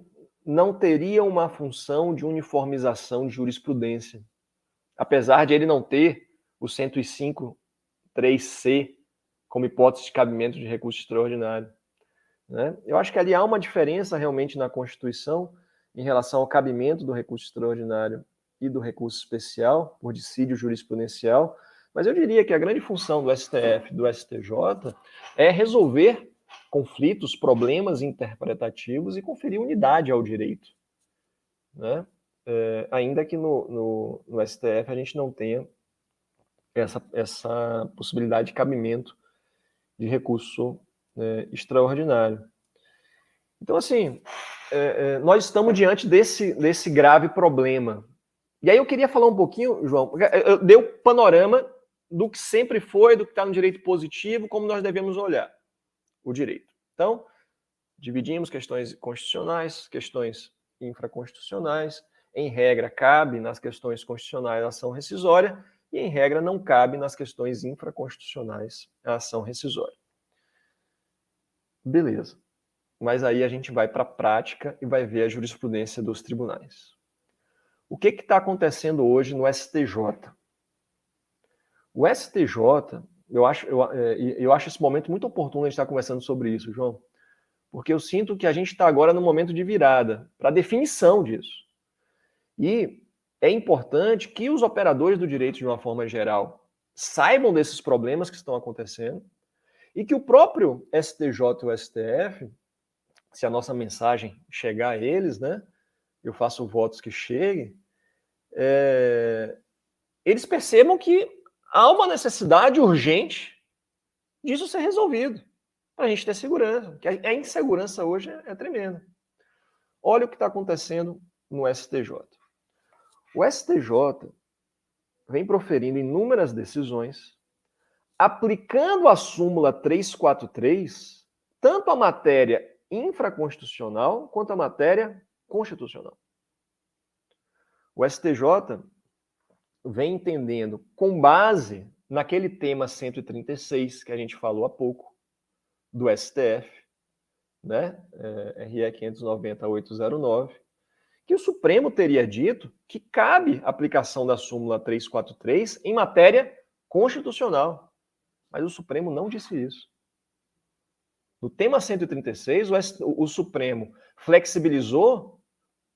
não teria uma função de uniformização de jurisprudência, apesar de ele não ter o 105.3c como hipótese de cabimento de recurso extraordinário. Né? Eu acho que ali há uma diferença realmente na Constituição em relação ao cabimento do recurso extraordinário e do recurso especial por dissídio jurisprudencial, mas eu diria que a grande função do STF, do STJ, é resolver conflitos, problemas interpretativos e conferir unidade ao direito. Né? É, ainda que no, no, no, STF a gente não tenha essa, essa possibilidade de cabimento de recurso é, extraordinário. Então, assim, é, é, nós estamos diante desse, desse grave problema. E aí eu queria falar um pouquinho, João, eu dei o panorama do que sempre foi, do que está no direito positivo, como nós devemos olhar o direito. Então, dividimos questões constitucionais, questões infraconstitucionais. Em regra, cabe nas questões constitucionais a ação rescisória, e em regra, não cabe nas questões infraconstitucionais a ação rescisória. Beleza. Mas aí a gente vai para a prática e vai ver a jurisprudência dos tribunais. O que está acontecendo hoje no STJ? O STJ, eu acho, eu, é, eu acho esse momento muito oportuno a gente estar conversando sobre isso, João, porque eu sinto que a gente está agora no momento de virada para definição disso. E é importante que os operadores do direito, de uma forma geral, saibam desses problemas que estão acontecendo e que o próprio STJ e o STF, se a nossa mensagem chegar a eles, né? Eu faço votos que cheguem, é, eles percebam que há uma necessidade urgente disso ser resolvido, para a gente ter segurança. Que a insegurança hoje é, é tremenda. Olha o que está acontecendo no STJ. O STJ vem proferindo inúmeras decisões aplicando a súmula 343 tanto a matéria infraconstitucional quanto a matéria constitucional. O STJ vem entendendo, com base naquele tema 136 que a gente falou há pouco, do STF, né, é, RE 590-809, que o Supremo teria dito que cabe aplicação da súmula 343 em matéria constitucional. Mas o Supremo não disse isso. No tema 136, o, o Supremo flexibilizou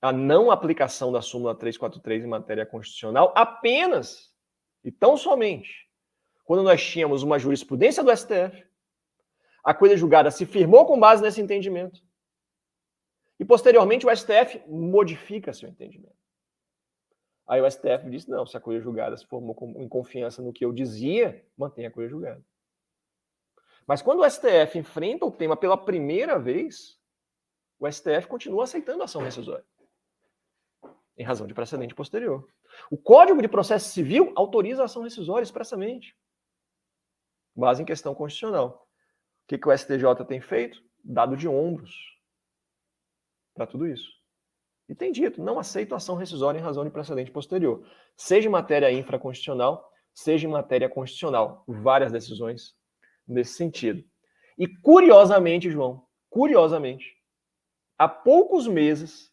a não aplicação da súmula 343 em matéria constitucional apenas e tão somente quando nós tínhamos uma jurisprudência do STF, a coisa julgada se firmou com base nesse entendimento. E posteriormente o STF modifica seu entendimento. Aí o STF disse: não, se a coisa julgada se formou em confiança no que eu dizia, mantenha a coisa julgada. Mas quando o STF enfrenta o tema pela primeira vez, o STF continua aceitando a ação rescisória, em razão de precedente posterior. O Código de Processo Civil autoriza a ação rescisória expressamente, base em questão constitucional. O que, que o STJ tem feito? Dado de ombros para tudo isso. E tem dito, não aceito ação rescisória em razão de precedente posterior. Seja em matéria infraconstitucional, seja em matéria constitucional. Várias decisões nesse sentido. E curiosamente, João, curiosamente, há poucos meses,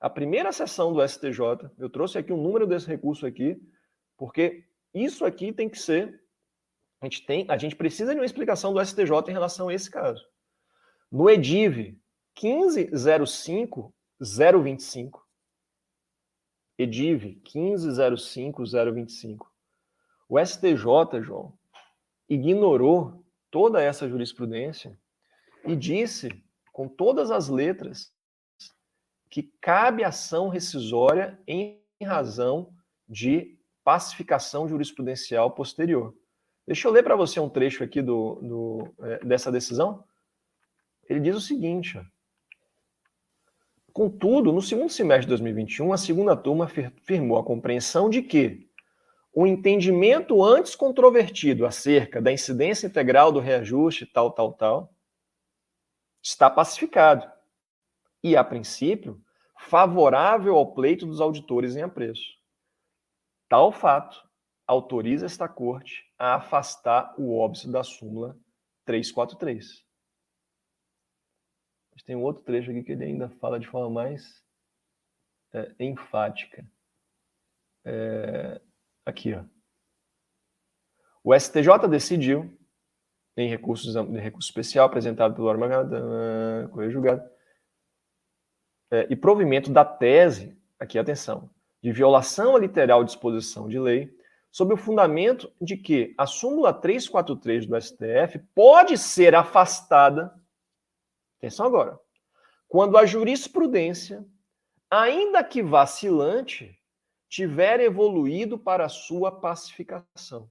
a primeira sessão do STJ, eu trouxe aqui o um número desse recurso aqui, porque isso aqui tem que ser a gente tem, a gente precisa de uma explicação do STJ em relação a esse caso. No EDIV 1505025, EDIV 1505025, o STJ, João, ignorou toda essa jurisprudência e disse, com todas as letras, que cabe ação rescisória em razão de pacificação jurisprudencial posterior. Deixa eu ler para você um trecho aqui do, do é, dessa decisão. Ele diz o seguinte: Contudo, no segundo semestre de 2021, a segunda turma firmou a compreensão de que o entendimento antes controvertido acerca da incidência integral do reajuste, tal, tal, tal, está pacificado e, a princípio, favorável ao pleito dos auditores em apreço. Tal fato autoriza esta corte a afastar o óbito da súmula 343. Mas tem um outro trecho aqui que ele ainda fala de forma mais é, enfática. É, aqui, ó. O STJ decidiu, em recurso, em recurso especial apresentado pelo órgão Julgado, é, e provimento da tese, aqui atenção, de violação à literal disposição de lei, sob o fundamento de que a súmula 343 do STF pode ser afastada, atenção agora, quando a jurisprudência, ainda que vacilante, tiver evoluído para a sua pacificação.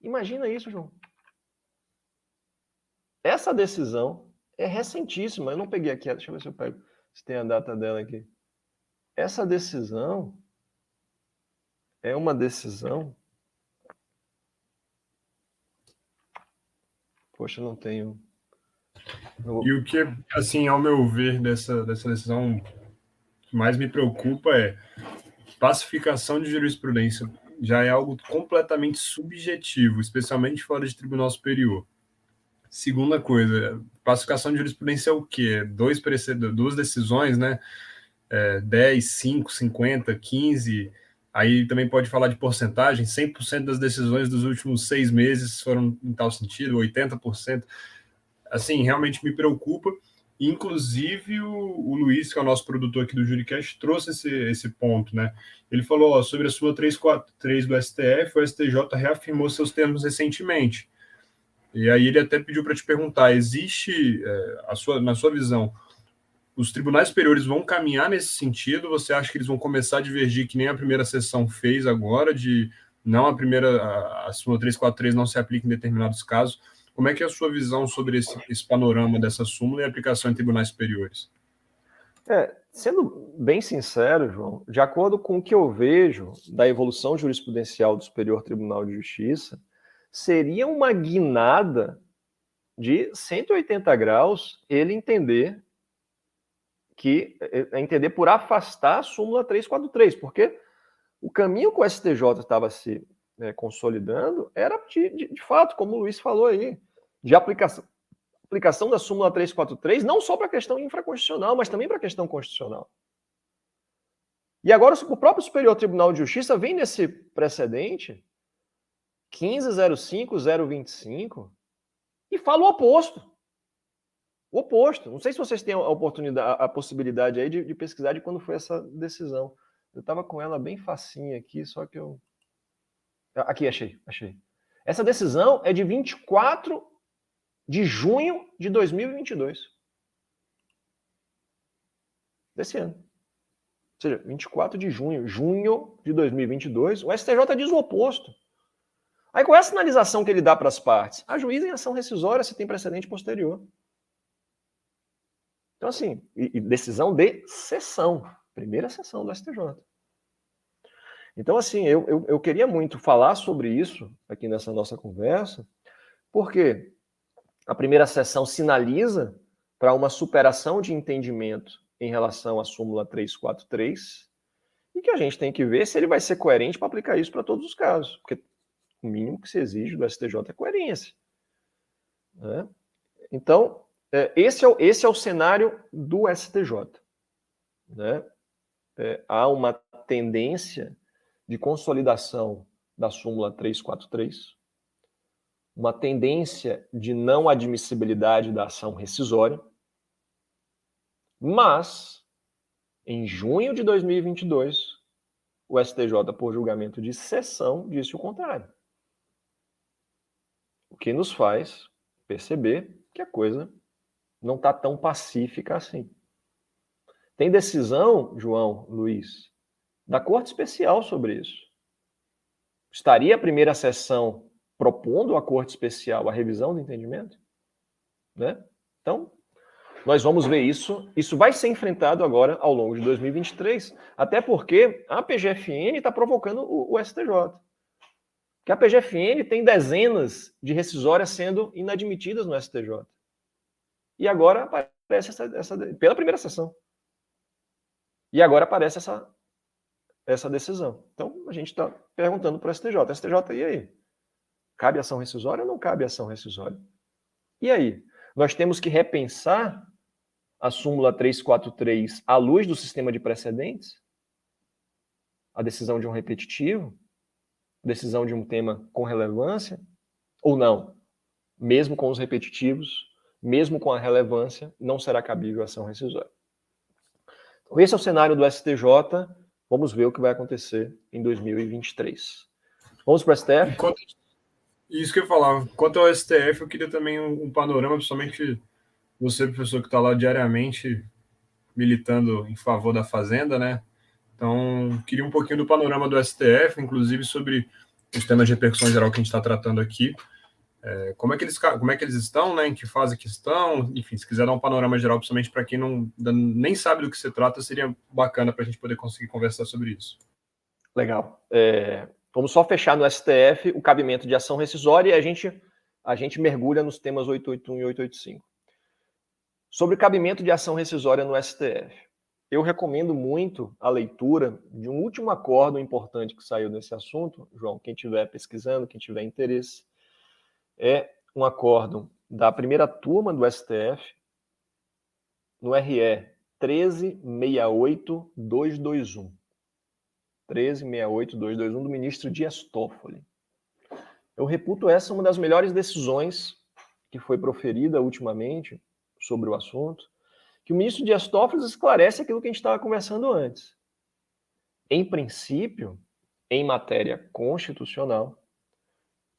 Imagina isso, João. Essa decisão é recentíssima. Eu não peguei aqui, deixa eu ver se eu pego, se tem a data dela aqui. Essa decisão é uma decisão. Poxa, não tenho. E o que, assim, ao meu ver, dessa, dessa decisão que mais me preocupa é pacificação de jurisprudência já é algo completamente subjetivo, especialmente fora de tribunal superior. Segunda coisa, pacificação de jurisprudência é o quê? Dois duas decisões, né? É, 10, 5, 50, 15 Aí também pode falar de porcentagem: 100% das decisões dos últimos seis meses foram em tal sentido, 80%. Assim, realmente me preocupa. Inclusive, o, o Luiz, que é o nosso produtor aqui do Juricast, trouxe esse, esse ponto, né? Ele falou ó, sobre a sua 343 do STF, o STJ reafirmou seus termos recentemente. E aí ele até pediu para te perguntar: existe, é, a sua, na sua visão, os tribunais superiores vão caminhar nesse sentido? Você acha que eles vão começar a divergir, que nem a primeira sessão fez agora, de não a primeira, a, a súmula 343 não se aplica em determinados casos? Como é que é a sua visão sobre esse, esse panorama dessa súmula e aplicação em tribunais superiores? É, sendo bem sincero, João, de acordo com o que eu vejo da evolução jurisprudencial do Superior Tribunal de Justiça, seria uma guinada de 180 graus ele entender que é entender por afastar a súmula 343, porque o caminho que o STJ estava se é, consolidando era de, de, de, fato, como o Luiz falou aí, de aplicação, aplicação da súmula 343, não só para a questão infraconstitucional, mas também para a questão constitucional. E agora o próprio Superior Tribunal de Justiça vem nesse precedente 15.05.025 e fala o oposto. O oposto. Não sei se vocês têm a oportunidade, a possibilidade aí de, de pesquisar de quando foi essa decisão. Eu estava com ela bem facinha aqui, só que eu. Aqui, achei, achei. Essa decisão é de 24 de junho de 2022. Desse ano. Ou seja, 24 de junho, junho de 2022, o STJ diz o oposto. Aí qual é a sinalização que ele dá para as partes? A juíza em ação rescisória se tem precedente posterior. Então, assim, e, e decisão de sessão, primeira sessão do STJ. Então, assim, eu, eu, eu, queria muito falar sobre isso aqui nessa nossa conversa, porque a primeira sessão sinaliza para uma superação de entendimento em relação à súmula 343, e que a gente tem que ver se ele vai ser coerente para aplicar isso para todos os casos. Porque O mínimo que se exige do STJ é coerência. Né? Então, é, esse, é, o, esse é o cenário do STJ. Né? É, há uma tendência de consolidação da súmula 343, uma tendência de não admissibilidade da ação rescisória, mas, em junho de 2022, o STJ, por julgamento de sessão, disse o contrário. O que nos faz perceber que a coisa não está tão pacífica assim. Tem decisão, João, Luiz, da Corte Especial sobre isso. Estaria a primeira sessão propondo à Corte Especial a revisão do entendimento? Né? Então, nós vamos ver isso. Isso vai ser enfrentado agora ao longo de 2023, até porque a PGFN está provocando o, o STJ. Que a PGFN tem dezenas de rescisórias sendo inadmitidas no STJ. E agora aparece essa, essa pela primeira sessão. E agora aparece essa, essa decisão. Então, a gente está perguntando para o STJ. STJ, e aí? Cabe ação rescisória ou não cabe ação rescisória? E aí? Nós temos que repensar a súmula 343 à luz do sistema de precedentes? A decisão de um repetitivo? Decisão de um tema com relevância? Ou não? Mesmo com os repetitivos, mesmo com a relevância, não será cabível a ação rescisória. Então, esse é o cenário do STJ. Vamos ver o que vai acontecer em 2023. Vamos para o STF? Enquanto, isso que eu falar. Quanto ao STF, eu queria também um, um panorama, principalmente você, professor, que está lá diariamente militando em favor da Fazenda, né? Então, queria um pouquinho do panorama do STF, inclusive sobre os temas de repercussão geral que a gente está tratando aqui. É, como, é que eles, como é que eles estão, né? Em que fase que estão? Enfim, se quiser dar um panorama geral, principalmente para quem não, nem sabe do que se trata, seria bacana para a gente poder conseguir conversar sobre isso. Legal. É, vamos só fechar no STF o cabimento de ação rescisória e a gente, a gente mergulha nos temas 881 e 885. Sobre cabimento de ação rescisória no STF. Eu recomendo muito a leitura de um último acordo importante que saiu nesse assunto, João, quem estiver pesquisando, quem tiver interesse, é um acordo da primeira turma do STF, no RE 1368221. 1368221 do ministro Dias Toffoli. Eu reputo essa uma das melhores decisões que foi proferida ultimamente sobre o assunto, que o ministro Dias Toffoli esclarece aquilo que a gente estava conversando antes. Em princípio, em matéria constitucional,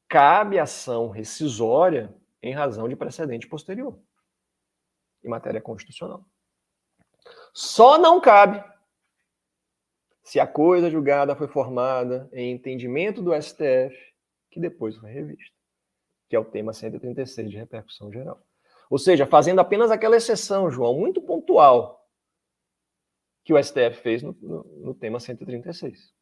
cabe ação rescisória em razão de precedente posterior, em matéria constitucional. Só não cabe se a coisa julgada foi formada em entendimento do STF, que depois foi revista, que é o tema 136 de repercussão geral. Ou seja, fazendo apenas aquela exceção, João, muito pontual, que o STF fez no, no, no tema 136.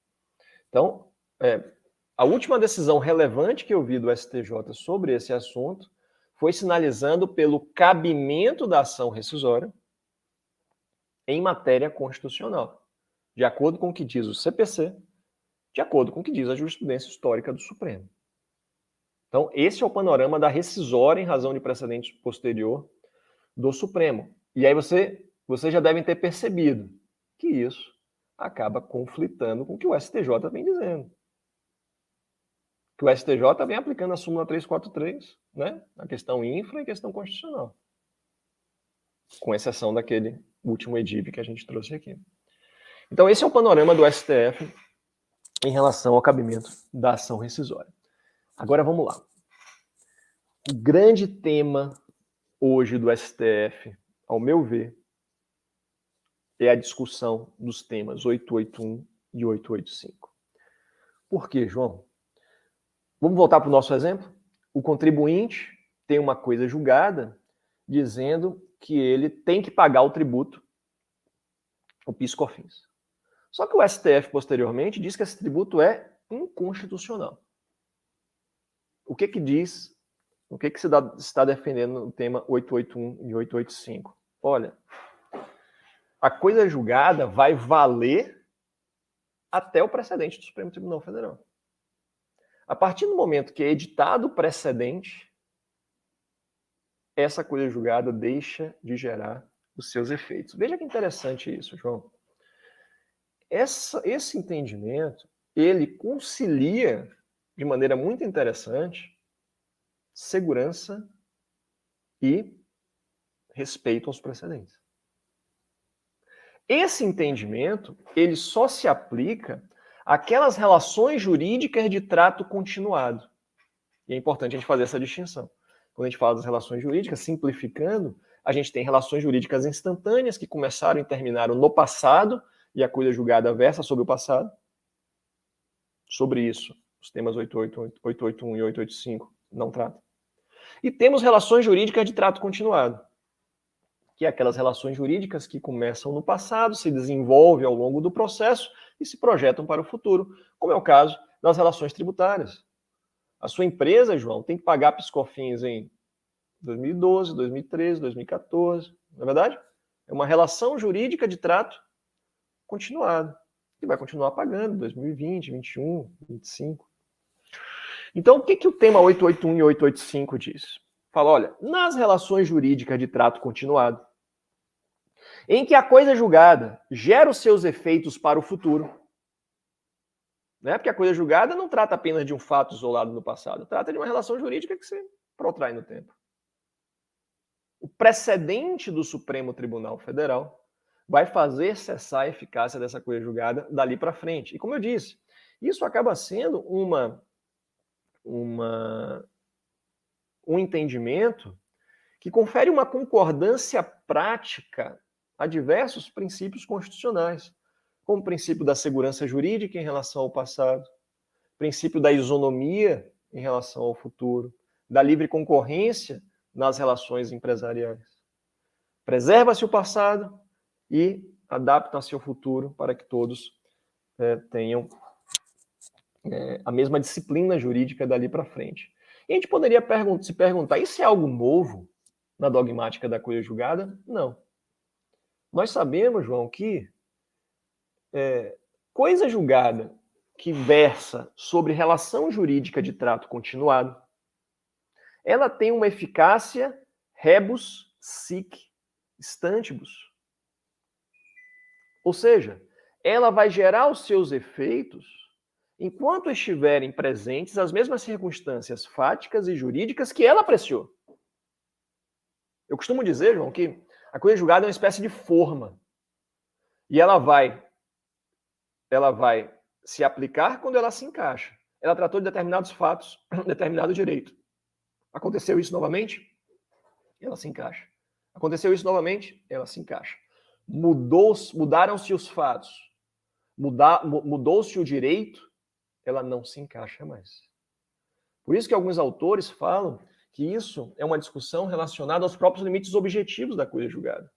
Então, é, a última decisão relevante que eu vi do STJ sobre esse assunto foi sinalizando pelo cabimento da ação rescisória em matéria constitucional, de acordo com o que diz o CPC, de acordo com o que diz a jurisprudência histórica do Supremo. Então, esse é o panorama da rescisória em razão de precedente posterior do Supremo. E aí você, vocês já devem ter percebido que isso acaba conflitando com o que o STJ vem dizendo. Que o STJ vem aplicando a súmula 343, né? A questão infra e questão constitucional. Com exceção daquele último edib que a gente trouxe aqui. Então, esse é o panorama do STF em relação ao cabimento da ação rescisória. Agora vamos lá. O grande tema hoje do STF, ao meu ver, é a discussão dos temas 881 e 885. Por quê, João? Vamos voltar para o nosso exemplo? O contribuinte tem uma coisa julgada dizendo que ele tem que pagar o tributo, o PIS/COFINS. Só que o STF posteriormente diz que esse tributo é inconstitucional. O que que diz, o que que se está defendendo no tema 881 e 885? Olha, a coisa julgada vai valer até o precedente do Supremo Tribunal Federal. A partir do momento que é editado o precedente, essa coisa julgada deixa de gerar os seus efeitos. Veja que interessante isso, João. Essa, esse entendimento, ele concilia de maneira muito interessante segurança e respeito aos precedentes. Esse entendimento, ele só se aplica àquelas relações jurídicas de trato continuado. E é importante a gente fazer essa distinção. Quando a gente fala das relações jurídicas, simplificando, a gente tem relações jurídicas instantâneas que começaram e terminaram no passado e a coisa julgada versa sobre o passado. Sobre isso, os temas 881 e 885 não tratam. E temos relações jurídicas de trato continuado que é aquelas relações jurídicas que começam no passado, se desenvolvem ao longo do processo e se projetam para o futuro, como é o caso das relações tributárias. A sua empresa, João, tem que pagar piscofins em 2012, 2013, 2014, não é verdade? É uma relação jurídica de trato continuado, que vai continuar pagando 2020, 2021, 2025. Então, o que, que o tema 881 e 885 diz? Fala, olha, nas relações jurídicas de trato continuado, em que a coisa julgada gera os seus efeitos para o futuro. Né? Porque a coisa julgada não trata apenas de um fato isolado no passado, trata de uma relação jurídica que se protrai no tempo. O precedente do Supremo Tribunal Federal vai fazer cessar a eficácia dessa coisa julgada dali para frente. E como eu disse, isso acaba sendo uma, uma um entendimento que confere uma concordância prática a diversos princípios constitucionais, como o princípio da segurança jurídica em relação ao passado, princípio da isonomia em relação ao futuro, da livre concorrência nas relações empresariais. Preserva-se o passado e adapta-se ao futuro para que todos é, tenham é, a mesma disciplina jurídica dali para frente. E a gente poderia pergun se perguntar: isso é algo novo na dogmática da coisa julgada? Não. Nós sabemos, João, que é, coisa julgada que versa sobre relação jurídica de trato continuado, ela tem uma eficácia rebus sic stantibus. Ou seja, ela vai gerar os seus efeitos enquanto estiverem presentes as mesmas circunstâncias fáticas e jurídicas que ela apreciou. Eu costumo dizer, João, que a coisa julgada é uma espécie de forma. E ela vai ela vai se aplicar quando ela se encaixa. Ela tratou de determinados fatos, determinado direito. Aconteceu isso novamente? Ela se encaixa. Aconteceu isso novamente? Ela se encaixa. Mudou, mudaram-se os fatos. Mudou-se o direito? Ela não se encaixa mais. Por isso que alguns autores falam que isso é uma discussão relacionada aos próprios limites objetivos da coisa julgada.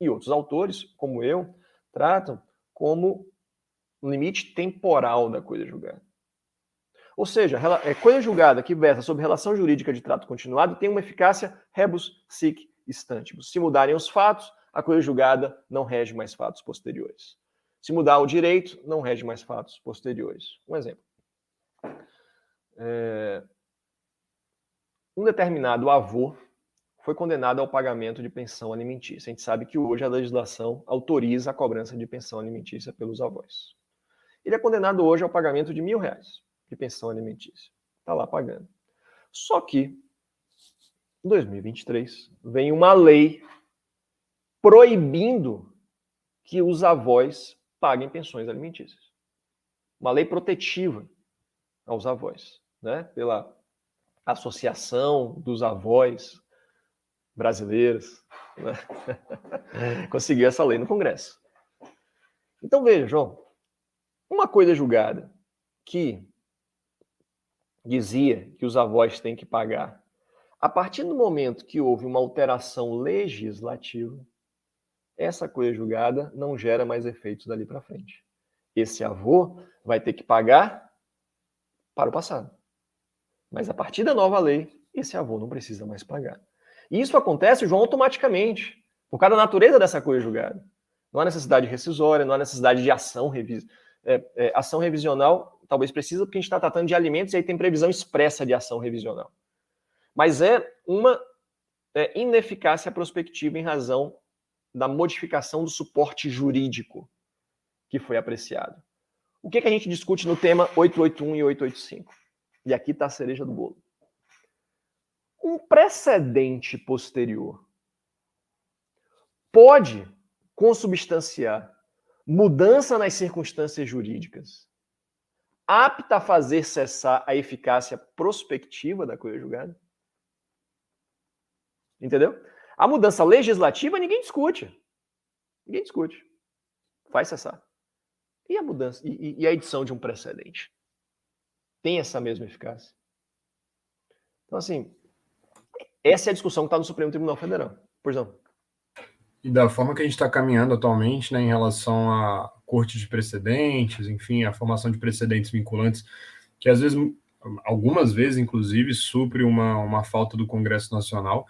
E outros autores, como eu, tratam como um limite temporal da coisa julgada. Ou seja, é coisa julgada que versa sobre relação jurídica de trato continuado tem uma eficácia rebus sic stantibus. Se mudarem os fatos, a coisa julgada não rege mais fatos posteriores. Se mudar o direito, não rege mais fatos posteriores. Um exemplo. É, um determinado avô foi condenado ao pagamento de pensão alimentícia. A gente sabe que hoje a legislação autoriza a cobrança de pensão alimentícia pelos avós. Ele é condenado hoje ao pagamento de mil reais de pensão alimentícia. Está lá pagando. Só que, em 2023, vem uma lei proibindo que os avós paguem pensões alimentícias. Uma lei protetiva aos avós, né? Pela Associação dos Avós Brasileiros, né? conseguiu essa lei no Congresso. Então veja, João, uma coisa julgada que dizia que os avós têm que pagar, a partir do momento que houve uma alteração legislativa, essa coisa julgada não gera mais efeitos dali para frente. Esse avô vai ter que pagar para o passado. Mas a partir da nova lei, esse avô não precisa mais pagar. E isso acontece, João, automaticamente, por causa da natureza dessa coisa julgada. Não há necessidade rescisória, não há necessidade de ação é, é, ação revisional talvez precisa, porque a gente está tratando de alimentos e aí tem previsão expressa de ação revisional. Mas é uma é, ineficácia prospectiva em razão da modificação do suporte jurídico que foi apreciado. O que, que a gente discute no tema 881 e 885? E aqui está a cereja do bolo. Um precedente posterior pode consubstanciar mudança nas circunstâncias jurídicas apta a fazer cessar a eficácia prospectiva da coisa julgada? Entendeu? A mudança legislativa ninguém discute. Ninguém discute. Faz cessar. E a mudança e, e a edição de um precedente? Tem essa mesma eficácia? Então, assim, essa é a discussão que está no Supremo Tribunal Federal. Por exemplo. E da forma que a gente está caminhando atualmente, né, em relação a corte de precedentes, enfim, a formação de precedentes vinculantes, que às vezes, algumas vezes, inclusive, supre uma, uma falta do Congresso Nacional.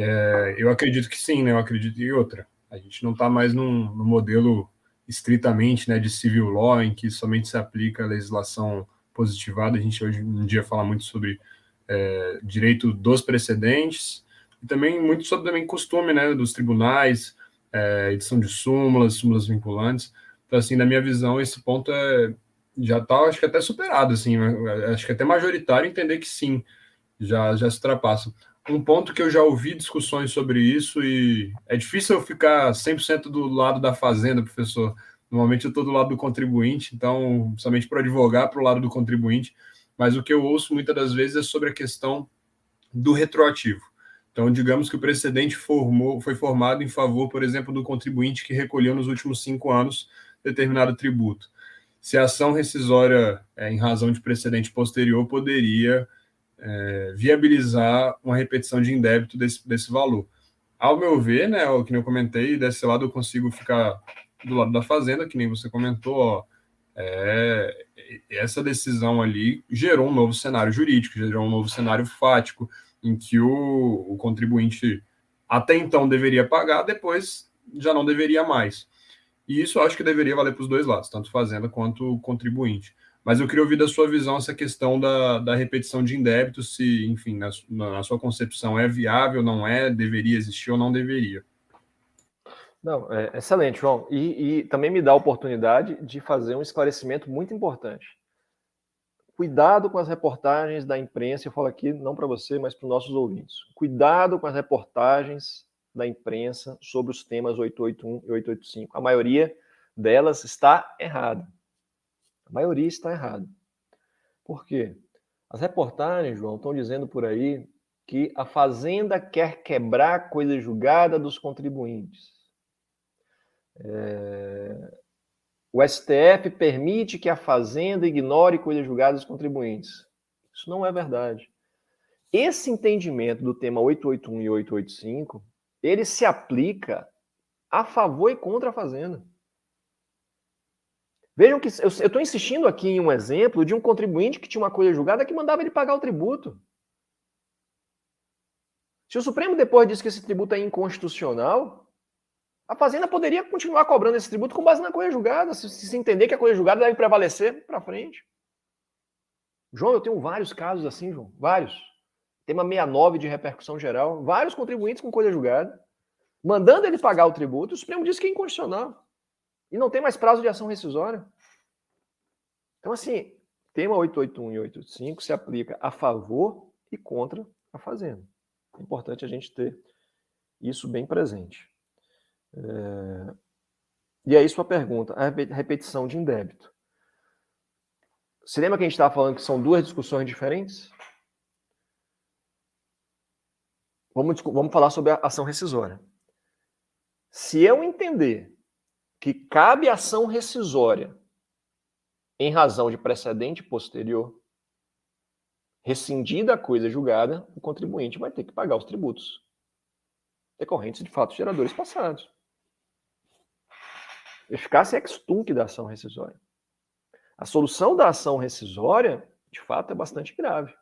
É, eu acredito que sim, né? Eu acredito em outra. A gente não está mais num, num, modelo estritamente né, de civil law, em que somente se aplica a legislação positivada. A gente hoje em dia fala muito sobre é, direito dos precedentes, e também muito sobre também costume né, dos tribunais, é, edição de súmulas, súmulas vinculantes. Então, assim, na minha visão, esse ponto é, já está, acho que até superado, assim, né? acho que é até majoritário entender que sim, já, já se ultrapassa. Um ponto que eu já ouvi discussões sobre isso e é difícil eu ficar 100% do lado da fazenda, professor. Normalmente eu estou do lado do contribuinte, então, somente para advogar para o lado do contribuinte, mas o que eu ouço muitas das vezes é sobre a questão do retroativo. Então, digamos que o precedente formou, foi formado em favor, por exemplo, do contribuinte que recolheu nos últimos cinco anos determinado tributo. Se a ação rescisória, é, em razão de precedente posterior, poderia é, viabilizar uma repetição de indébito desse, desse valor. Ao meu ver, né, o que eu comentei, desse lado eu consigo ficar do lado da fazenda, que nem você comentou, ó, é, essa decisão ali gerou um novo cenário jurídico, gerou um novo cenário fático, em que o, o contribuinte até então deveria pagar, depois já não deveria mais. E isso acho que deveria valer para os dois lados, tanto fazenda quanto contribuinte. Mas eu queria ouvir da sua visão essa questão da, da repetição de indébito, se, enfim, na, na sua concepção é viável, não é, deveria existir ou não deveria. Não, é, excelente, João. E, e, também me dá a oportunidade de fazer um esclarecimento muito importante. Cuidado com as reportagens da imprensa, eu falo aqui não para você, mas para os nossos ouvintes. Cuidado com as reportagens da imprensa sobre os temas 881 e 885. A maioria delas está errada. A maioria está errada. Por quê? As reportagens, João, estão dizendo por aí que a Fazenda quer quebrar a coisa julgada dos contribuintes. É... O STF permite que a Fazenda ignore coisas julgadas dos contribuintes. Isso não é verdade. Esse entendimento do tema 881 e 885, ele se aplica a favor e contra a Fazenda. Vejam que eu estou insistindo aqui em um exemplo de um contribuinte que tinha uma coisa julgada que mandava ele pagar o tributo. Se o Supremo depois disse que esse tributo é inconstitucional, a Fazenda poderia continuar cobrando esse tributo com base na coisa julgada, se, se entender que a coisa julgada deve prevalecer para frente. João, eu tenho vários casos assim, João, vários. Tema 69 de repercussão geral, vários contribuintes com coisa julgada, mandando ele pagar o tributo, o Supremo disse que é inconstitucional. E não tem mais prazo de ação rescisória. Então, assim, tema 881 e 885 se aplica a favor e contra a Fazenda. É importante a gente ter isso bem presente. É... E aí, sua pergunta, a repetição de indébito. Você lembra que a gente estava falando que são duas discussões diferentes? Vamos, vamos falar sobre a ação rescisória. Se eu entender que cabe ação rescisória em razão de precedente posterior, rescindida a coisa julgada, o contribuinte vai ter que pagar os tributos decorrentes de fatos geradores passados. Eficácia ex da ação rescisória. A solução da ação rescisória, de fato, é bastante grave.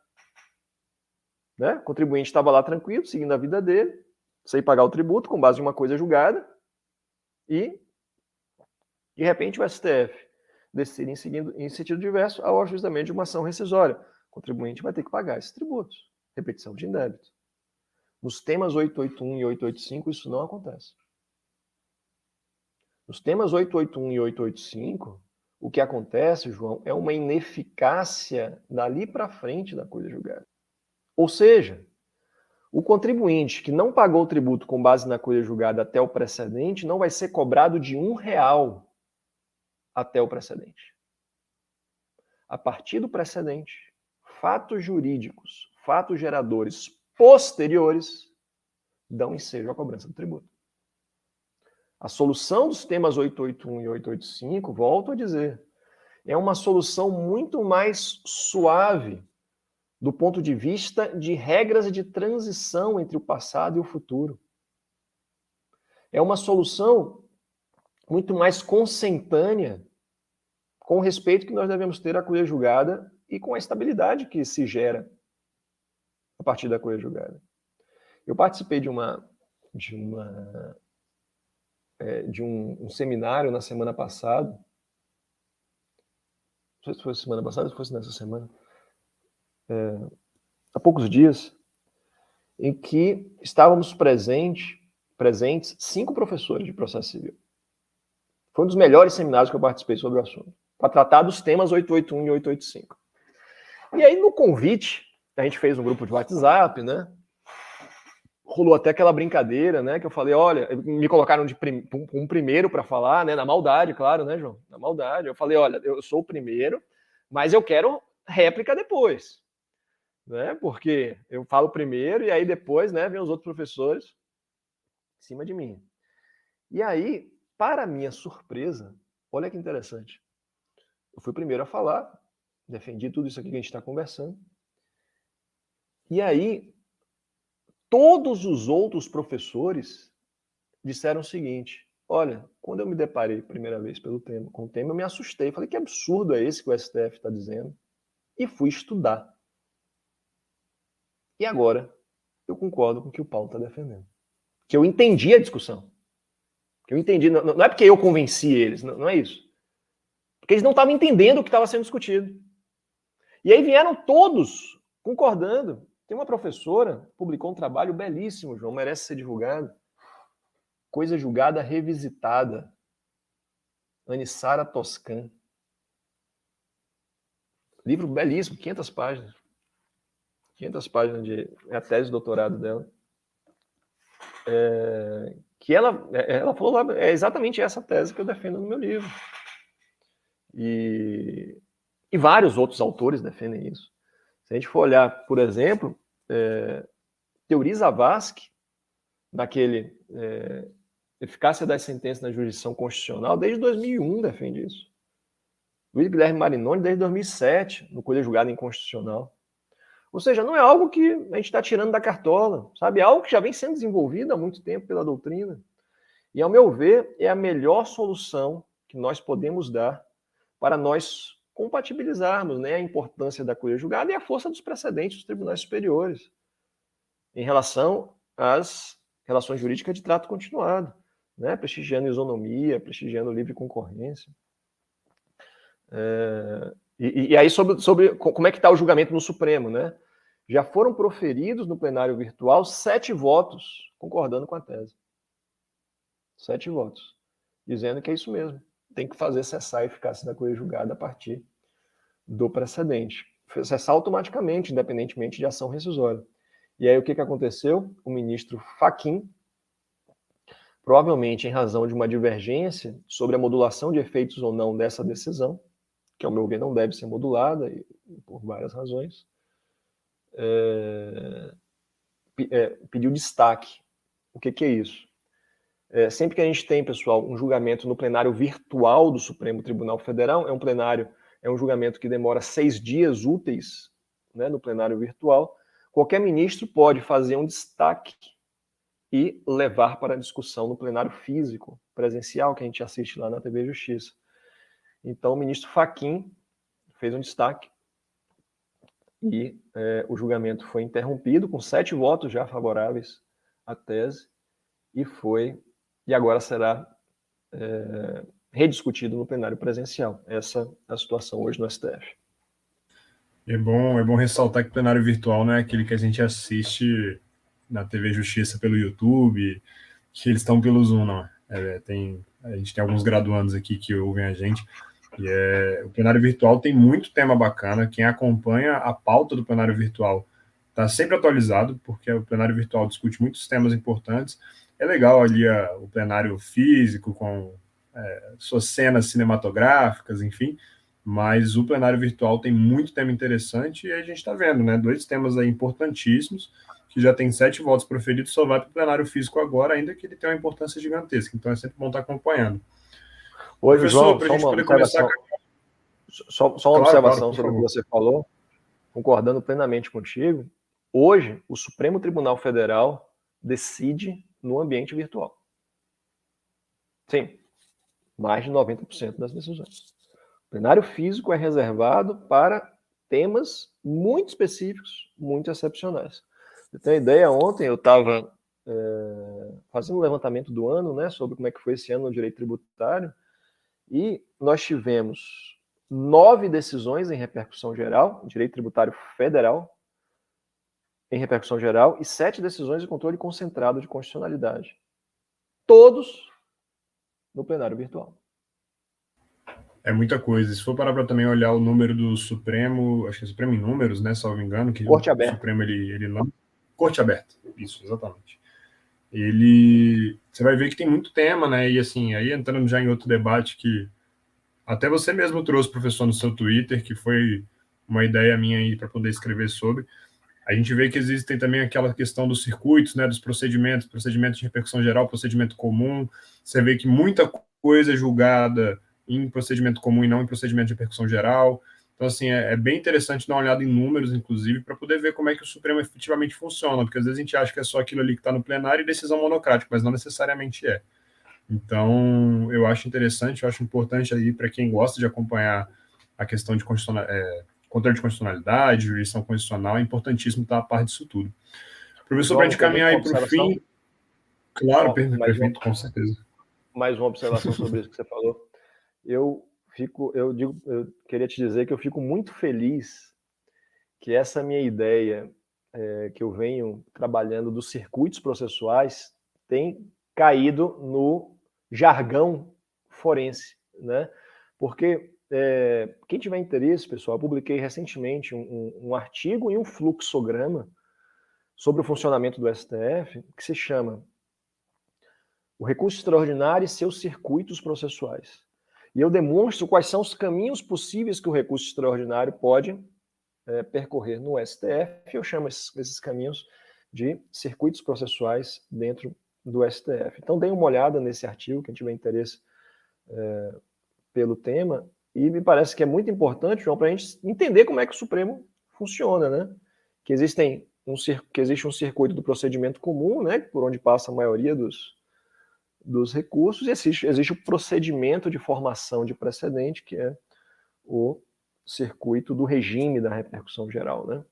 Né? O contribuinte estava lá tranquilo, seguindo a vida dele, sem pagar o tributo, com base em uma coisa julgada, e, de repente, o STF decidirem seguindo em sentido diverso ao ajustamento de uma ação rescisória. O contribuinte vai ter que pagar esses tributos. Repetição de indébito. Nos temas 881 e 885, isso não acontece. Nos temas 881 e 885, o que acontece, João, é uma ineficácia dali para frente da coisa julgada. Ou seja, o contribuinte que não pagou o tributo com base na coisa julgada até o precedente não vai ser cobrado de um real até o precedente. A partir do precedente, fatos jurídicos, fatos geradores posteriores dão ensejo à cobrança do tributo. A solução dos temas 881 e 885, volto a dizer, é uma solução muito mais suave do ponto de vista de regras de transição entre o passado e o futuro. É uma solução muito mais consentânea com o respeito que nós devemos ter à coisa julgada e com a estabilidade que se gera a partir da coisa julgada. Eu participei de uma de uma é, de um, um, seminário na semana passada. Não sei se foi semana passada se fosse nessa semana. É, há poucos dias, em que estávamos presente, presentes cinco professores de processo civil. Foi um dos melhores seminários que eu participei sobre o assunto, para tratar dos temas 881 e 885. E aí, no convite, a gente fez um grupo de WhatsApp, né? rolou até aquela brincadeira, né? Que eu falei, olha, me colocaram de prim um primeiro para falar, né? Na maldade, claro, né, João? Na maldade. Eu falei, olha, eu sou o primeiro, mas eu quero réplica depois, né? Porque eu falo primeiro e aí depois, né? Vem os outros professores em cima de mim. E aí, para minha surpresa, olha que interessante. Eu fui o primeiro a falar, defendi tudo isso aqui que a gente está conversando. E aí, Todos os outros professores disseram o seguinte: olha, quando eu me deparei primeira vez pelo tema, com o tema, eu me assustei. Falei, que absurdo é esse que o STF está dizendo? E fui estudar. E agora eu concordo com o que o Paulo está defendendo. Que eu entendi a discussão. Que eu entendi. Não, não é porque eu convenci eles, não, não é isso. Porque eles não estavam entendendo o que estava sendo discutido. E aí vieram todos concordando. Tem uma professora, publicou um trabalho belíssimo, João, merece ser divulgado. Coisa julgada revisitada. Anissara Toscan. Livro belíssimo, 500 páginas. 500 páginas de. É a tese de doutorado dela. É, que ela, é, ela falou lá, é exatamente essa tese que eu defendo no meu livro. E, e vários outros autores defendem isso. Se a gente for olhar, por exemplo, é, Teori Zavascki, naquele é, Eficácia das Sentenças na Jurisdição Constitucional, desde 2001 defende isso. Luiz Guilherme Marinoni, desde 2007, no Colher Julgado Inconstitucional. Ou seja, não é algo que a gente está tirando da cartola, sabe? É algo que já vem sendo desenvolvido há muito tempo pela doutrina. E, ao meu ver, é a melhor solução que nós podemos dar para nós compatibilizarmos né, a importância da coisa julgada e a força dos precedentes dos tribunais superiores em relação às relações jurídicas de trato continuado, né, prestigiando isonomia, prestigiando livre concorrência. É, e, e, aí, sobre, sobre como é que está o julgamento no Supremo, né? Já foram proferidos no plenário virtual sete votos concordando com a tese. Sete votos. Dizendo que é isso mesmo tem que fazer cessar a eficácia da coisa julgada a partir do precedente. Cessar automaticamente, independentemente de ação rescisória. E aí o que, que aconteceu? O ministro Faquim, provavelmente em razão de uma divergência sobre a modulação de efeitos ou não dessa decisão, que ao meu ver não deve ser modulada, por várias razões, é, é, pediu destaque. O que, que é isso? É, sempre que a gente tem, pessoal, um julgamento no plenário virtual do Supremo Tribunal Federal, é um plenário, é um julgamento que demora seis dias úteis né, no plenário virtual, qualquer ministro pode fazer um destaque e levar para a discussão no plenário físico, presencial, que a gente assiste lá na TV Justiça. Então, o ministro Faquim fez um destaque e é, o julgamento foi interrompido com sete votos já favoráveis à tese e foi e agora será é, rediscutido no plenário presencial. Essa é a situação hoje no STF. É bom, é bom ressaltar que o plenário virtual não é aquele que a gente assiste na TV Justiça pelo YouTube, que eles estão pelo Zoom, não. É, tem, a gente tem alguns graduandos aqui que ouvem a gente. E é, o plenário virtual tem muito tema bacana. Quem acompanha a pauta do plenário virtual está sempre atualizado, porque o plenário virtual discute muitos temas importantes. É legal ali a, o plenário físico, com é, suas cenas cinematográficas, enfim, mas o plenário virtual tem muito tema interessante e a gente está vendo, né? Dois temas aí importantíssimos, que já tem sete votos proferidos, só vai para o plenário físico agora, ainda que ele tenha uma importância gigantesca. Então é sempre bom estar tá acompanhando. Oi, João, para a gente poder começar. Só, só uma claro, observação claro, sobre o que você falou, concordando plenamente contigo. Hoje, o Supremo Tribunal Federal decide no ambiente virtual. Sim, mais de 90% das decisões. O plenário físico é reservado para temas muito específicos, muito excepcionais. Você tem uma ideia? Ontem eu estava é, fazendo um levantamento do ano, né, sobre como é que foi esse ano no direito tributário, e nós tivemos nove decisões em repercussão geral, direito tributário federal, em repercussão geral, e sete decisões de controle concentrado de constitucionalidade. Todos no plenário virtual. É muita coisa. Se for parar para também olhar o número do Supremo, acho que é Supremo em números, né? Salvo engano, que Corte o aberta. Supremo ele, ele lança. Corte aberta, isso, exatamente. Ele. Você vai ver que tem muito tema, né? E assim, aí entrando já em outro debate que até você mesmo trouxe, professor, no seu Twitter, que foi uma ideia minha aí para poder escrever sobre. A gente vê que existem também aquela questão dos circuitos, né, dos procedimentos, procedimento de repercussão geral, procedimento comum. Você vê que muita coisa é julgada em procedimento comum e não em procedimento de repercussão geral. Então, assim, é, é bem interessante dar uma olhada em números, inclusive, para poder ver como é que o Supremo efetivamente funciona, porque às vezes a gente acha que é só aquilo ali que está no plenário e decisão monocrática, mas não necessariamente é. Então, eu acho interessante, eu acho importante aí para quem gosta de acompanhar a questão de constitucional, é, controle de constitucionalidade, jurisdição constitucional, é importantíssimo estar a par disso tudo. Professor, para a gente caminhar aí para o fim. Claro, perfeito, com certeza. Mais uma observação sobre isso que você falou. Eu fico, eu digo, eu queria te dizer que eu fico muito feliz que essa minha ideia é, que eu venho trabalhando dos circuitos processuais tem caído no jargão forense, né? Porque é, quem tiver interesse, pessoal, eu publiquei recentemente um, um, um, artigo e um fluxograma sobre o funcionamento do STF que se chama O Recurso Extraordinário e seus circuitos processuais. E eu demonstro quais são os caminhos possíveis que o recurso extraordinário pode é, percorrer no STF. Eu chamo esses, esses caminhos de circuitos processuais dentro do STF. Então, dê uma olhada nesse artigo, quem tiver interesse é, pelo tema, e me parece que é muito importante, João, para a gente entender como é que o Supremo funciona, né? Que, existem um, que existe um circuito do procedimento comum, né? Por onde passa a maioria dos, dos recursos, e existe, existe o procedimento de formação de precedente, que é o circuito do regime da repercussão geral, né?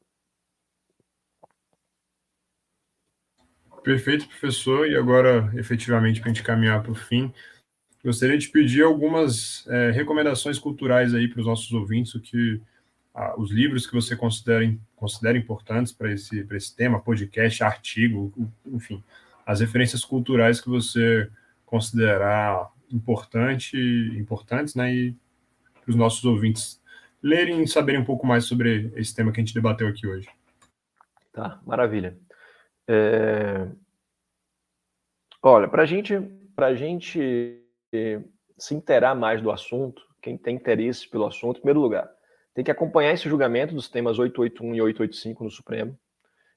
Perfeito, professor. E agora, efetivamente, para a gente caminhar para o fim, Gostaria de pedir algumas é, recomendações culturais aí para os nossos ouvintes, o que ah, os livros que você considera, considera importantes para esse, esse tema, podcast, artigo, enfim, as referências culturais que você considerar importante, importantes, né, e para os nossos ouvintes lerem e saberem um pouco mais sobre esse tema que a gente debateu aqui hoje. Tá, maravilha. É... Olha, para gente, a gente se interar mais do assunto, quem tem interesse pelo assunto, em primeiro lugar, tem que acompanhar esse julgamento dos temas 881 e 885 no Supremo.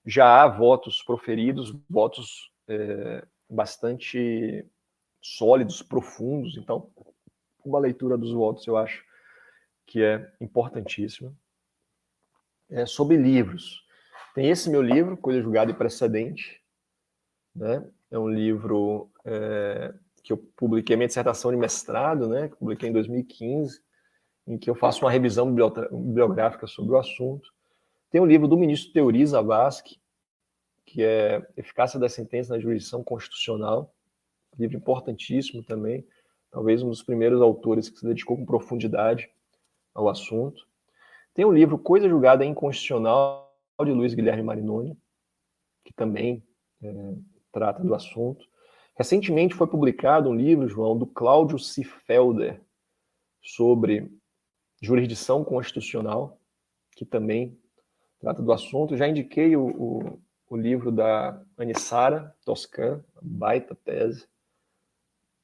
Já há votos proferidos, votos é, bastante sólidos, profundos. Então, uma leitura dos votos eu acho que é importantíssima. É, sobre livros. Tem esse meu livro, Coisa Julgada e Precedente. Né? É um livro é, que eu publiquei minha dissertação de mestrado, né, que publiquei em 2015, em que eu faço uma revisão bibliográfica sobre o assunto. Tem o um livro do ministro Teori Zavascki, que é Eficácia da Sentença na Jurisdição Constitucional, livro importantíssimo também, talvez um dos primeiros autores que se dedicou com profundidade ao assunto. Tem o livro Coisa Julgada Inconstitucional, de Luiz Guilherme Marinoni, que também é, trata do assunto. Recentemente foi publicado um livro, João, do Cláudio Cifelder, sobre jurisdição constitucional, que também trata do assunto. Já indiquei o, o, o livro da Anissara Toscan, baita tese,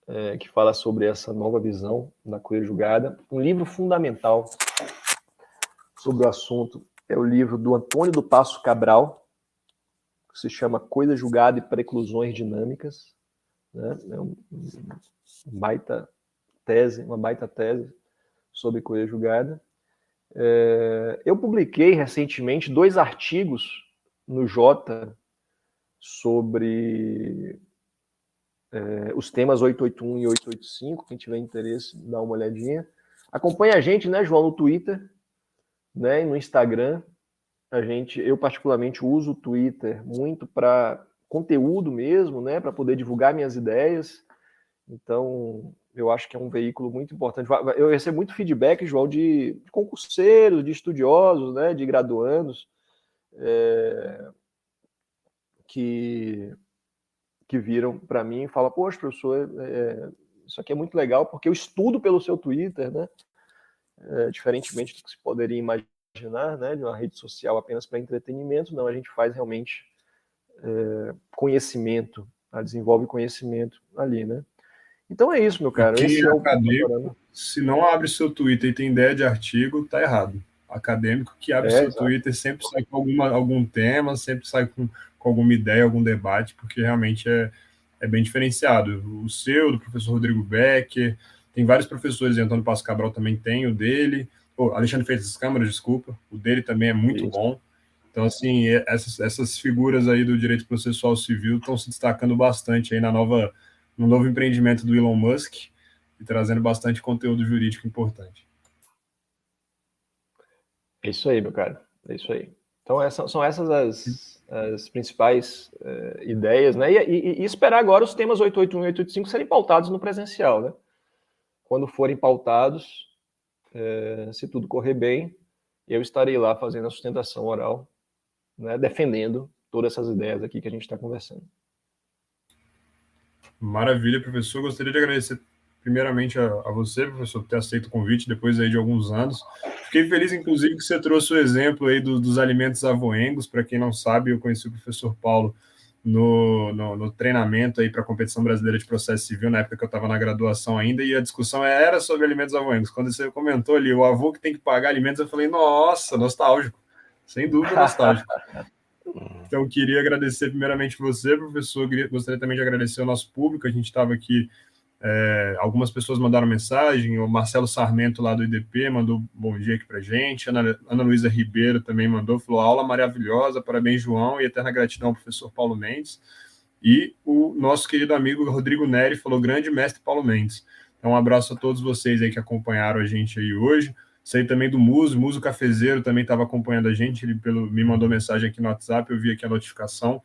é, que fala sobre essa nova visão da coisa julgada. Um livro fundamental sobre o assunto é o livro do Antônio do Passo Cabral, que se chama Coisa Julgada e Preclusões Dinâmicas. Né? É um, um baita tese, uma baita tese sobre coisa julgada. É, eu publiquei recentemente dois artigos no Jota sobre é, os temas 881 e 885. Quem tiver interesse, dá uma olhadinha. Acompanhe a gente, né, João, no Twitter, né, e no Instagram. A gente, eu particularmente uso o Twitter muito para conteúdo mesmo, né, para poder divulgar minhas ideias. Então, eu acho que é um veículo muito importante. Eu recebo muito feedback, João, de concurseiros, de estudiosos, né, de graduandos, é, que, que viram para mim e falam, poxa, professor, é, isso aqui é muito legal, porque eu estudo pelo seu Twitter, né? É, diferentemente do que se poderia imaginar, né, de uma rede social apenas para entretenimento, não, a gente faz realmente é, conhecimento, desenvolve conhecimento ali, né? Então é isso, meu cara. Quem Esse é acadêmico, se não abre seu Twitter e tem ideia de artigo, tá errado. Acadêmico que abre é, seu exato. Twitter sempre sai com alguma, algum tema, sempre sai com, com alguma ideia, algum debate, porque realmente é, é bem diferenciado. O seu, do professor Rodrigo Becker, tem vários professores, Antônio Passo Cabral também tem o dele, oh, Alexandre Freitas Câmara, desculpa, o dele também é muito Isso. bom. Então, assim, essas, essas figuras aí do direito processual civil estão se destacando bastante aí na nova no novo empreendimento do Elon Musk e trazendo bastante conteúdo jurídico importante. É isso aí, meu cara. É isso aí. Então, essa, são essas as, as principais uh, ideias, né? E, e, e, esperar agora os temas 881 e 885 serem pautados no presencial, né? Quando forem pautados, uh, se tudo correr bem, eu estarei lá fazendo a sustentação oral, né? defendendo todas essas ideias aqui que a gente está conversando. Maravilha, professor. Gostaria de agradecer primeiramente a, a, você, professor, por ter aceito o convite depois aí de alguns anos. Fiquei feliz, inclusive, que você trouxe o exemplo aí do, dos alimentos avoengos. Para quem não sabe, eu conheci o professor Paulo no, no, no treinamento aí para a competição brasileira de processo civil, na época que eu estava na graduação ainda, e a discussão era sobre alimentos avoengos. Quando você comentou ali, o avô que tem que pagar alimentos, eu falei, nossa, nostálgico. Sem dúvida, nostálgico. Então, queria agradecer primeiramente você, professor. Gostaria também de agradecer ao nosso público. A gente estava aqui, é, algumas pessoas mandaram mensagem. O Marcelo Sarmento, lá do IDP, mandou um bom dia aqui para gente. Ana, Ana Luísa Ribeiro também mandou, falou: aula maravilhosa, parabéns, João, e eterna gratidão ao professor Paulo Mendes. E o nosso querido amigo Rodrigo Neri falou: grande mestre Paulo Mendes. Então, um abraço a todos vocês aí que acompanharam a gente aí hoje. Sei também do Muso, Muso Cafezeiro também estava acompanhando a gente, ele pelo, me mandou mensagem aqui no WhatsApp, eu vi aqui a notificação.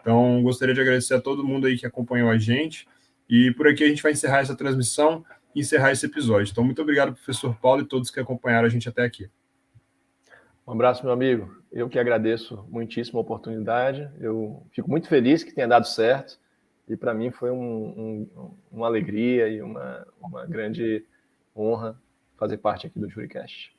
Então, gostaria de agradecer a todo mundo aí que acompanhou a gente. E por aqui a gente vai encerrar essa transmissão e encerrar esse episódio. Então, muito obrigado, professor Paulo, e todos que acompanharam a gente até aqui. Um abraço, meu amigo. Eu que agradeço muitíssimo a oportunidade. Eu fico muito feliz que tenha dado certo. E para mim foi um, um, uma alegria e uma, uma grande honra fazer parte aqui do JuriCast.